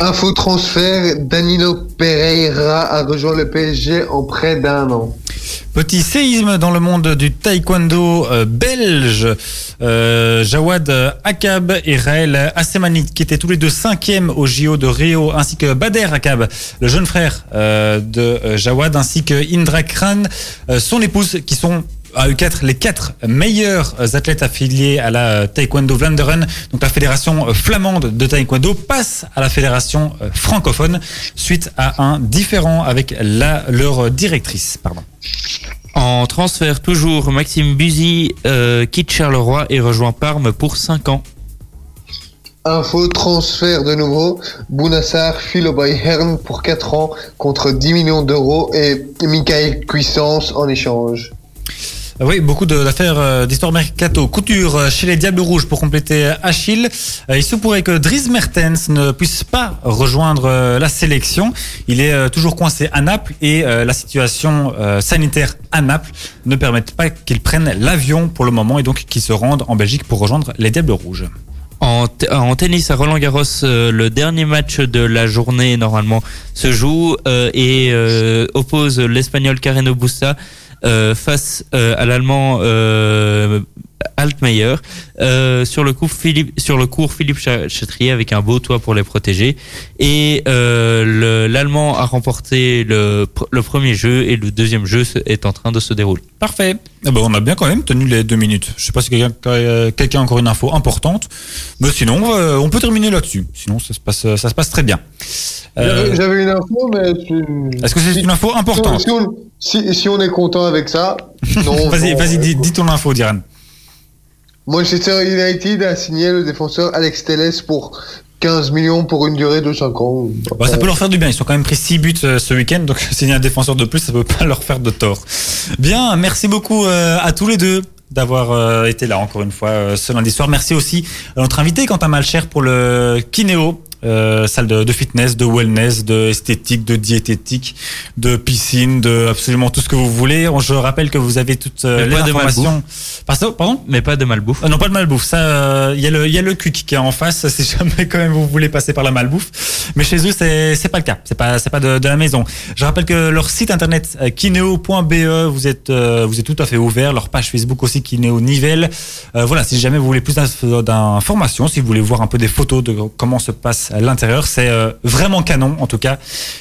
Info transfert, Danilo Pereira a rejoint le PSG en près d'un an. Petit séisme dans le monde du taekwondo euh, belge. Euh, Jawad Akab et Raël Assemani, qui étaient tous les deux cinquièmes au JO de Rio, ainsi que Bader Akab, le jeune frère euh, de Jawad, ainsi que Indra Kran, euh, son épouse, qui sont à eux quatre, les quatre meilleurs athlètes affiliés à la euh, Taekwondo Vlaanderen, donc la fédération euh, flamande de Taekwondo, passe à la fédération euh, francophone suite à un différend avec la, leur directrice. Pardon. En transfert toujours, Maxime Buzy euh, quitte Charleroi et rejoint Parme pour 5 ans. Info transfert de nouveau, Bounassar file au Bayern pour 4 ans contre 10 millions d'euros et Michael Cuissance en échange. Euh, Oui, beaucoup d'affaires euh, d'histoire mercato. Couture euh, chez les Diables Rouges pour compléter Achille. Il se pourrait que Dries Mertens ne puisse pas rejoindre la sélection. Il est toujours coincé à Naples et la situation sanitaire à Naples ne permet pas qu'il prenne l'avion pour le moment et donc qu'il se rende en Belgique pour rejoindre les Diables Rouges. En, tennis à Roland Garros, le dernier match de la journée normalement se joue et oppose l'Espagnol Carreno Busta face euh, à l'Allemand euh, Altmaier euh, sur le coup Philippe sur le cours Philippe avec un beau toit pour les protéger et euh, le- l'Allemand a remporté le, pr- le premier jeu et le deuxième jeu est en train de se dérouler. Parfait. Eh ben, on a bien quand même tenu les deux minutes. Je sais pas si quelqu'un euh, quelqu'un a encore une info importante, mais sinon euh, on peut terminer là-dessus. Sinon ça se passe ça se passe très bien. Euh, J'avais- une info, mais... tu- Est-ce que c'est une info importante? Si on, si, si on est content avec ça, non. [LAUGHS] Vas-y, vas-y, dis, dis ton info, Diran. Manchester United a signé le défenseur Alex Telles pour 15 millions pour une durée de 5 ans. Bah, ça peut leur faire du bien. Ils ont quand même pris 6 buts euh, ce week-end, donc [LAUGHS] signer un défenseur de plus, ça peut pas [LAUGHS] leur faire de tort. Bien, merci beaucoup euh, à tous les deux d'avoir euh, été là encore une fois ce lundi soir. Merci aussi à notre invité Quentin Malcher pour le kinéo. Euh, salle de, de fitness, de wellness, de esthétique, de diététique, de piscine, de absolument tout ce que vous voulez. Je rappelle que vous avez toutes euh, Mais les de informations. Pardon, Mais pas de malbouffe. Ah non, pas de malbouffe. Ça, euh, il y a le, il y a le Quick qui est en face. Si [LAUGHS] jamais quand même vous voulez passer par la malbouffe, mais chez eux c'est, c'est pas le cas. C'est pas, c'est pas de, de la maison. Je rappelle que leur site internet euh, kineo.be, vous êtes, euh, vous êtes tout à fait ouvert. Leur page Facebook aussi Kineo Nivelle. Euh, voilà, si jamais vous voulez plus d'inf- d'informations, si vous voulez voir un peu des photos de comment se passe à l'intérieur, c'est euh, vraiment canon. En tout cas,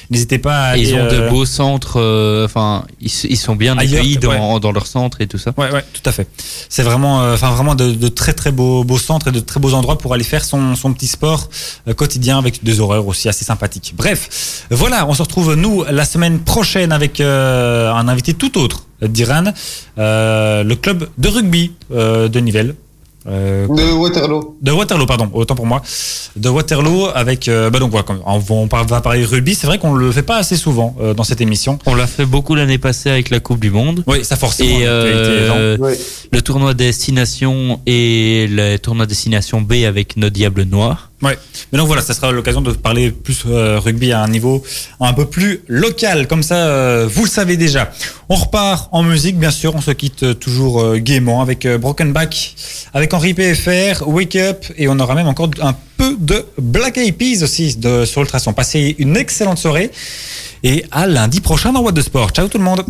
n'hésitez pas à Et aller, ils ont euh, de beaux centres, euh, enfin, ils, sont bien accueillis ouais. dans, leur centre et tout ça. Ouais, ouais, tout à fait. C'est vraiment, euh, enfin vraiment de, de très très beaux, beaux centres et de très beaux endroits pour aller faire son, son petit sport euh, quotidien avec des horaires aussi assez sympathiques. Bref, voilà, on se retrouve nous la semaine prochaine avec euh, un invité tout autre d'Iran, euh, le club de rugby euh, de Nivelles. Euh, De Waterloo. de Waterloo, pardon, autant pour moi. De Waterloo avec, euh, bah donc voilà, comme on, va parler rugby. C'est vrai qu'on le fait pas assez souvent euh, dans cette émission. On l'a fait beaucoup l'année passée avec la Coupe du Monde. Oui, ça forcément. Et euh, le tournoi destination et le tournoi destination B avec nos Diables Noirs. Ouais. Mais donc voilà, ça sera l'occasion de parler plus euh, rugby à un niveau un peu plus local. Comme ça, euh, vous le savez déjà. On repart en musique, bien sûr. On se quitte toujours euh, gaiement avec euh, Broken Back, avec Henri PFR, Wake Up, et on aura même encore un peu de Black Eyed Peas aussi de, sur Ultrason. Passez une excellente soirée et à lundi prochain dans What de Sport. Ciao tout le monde.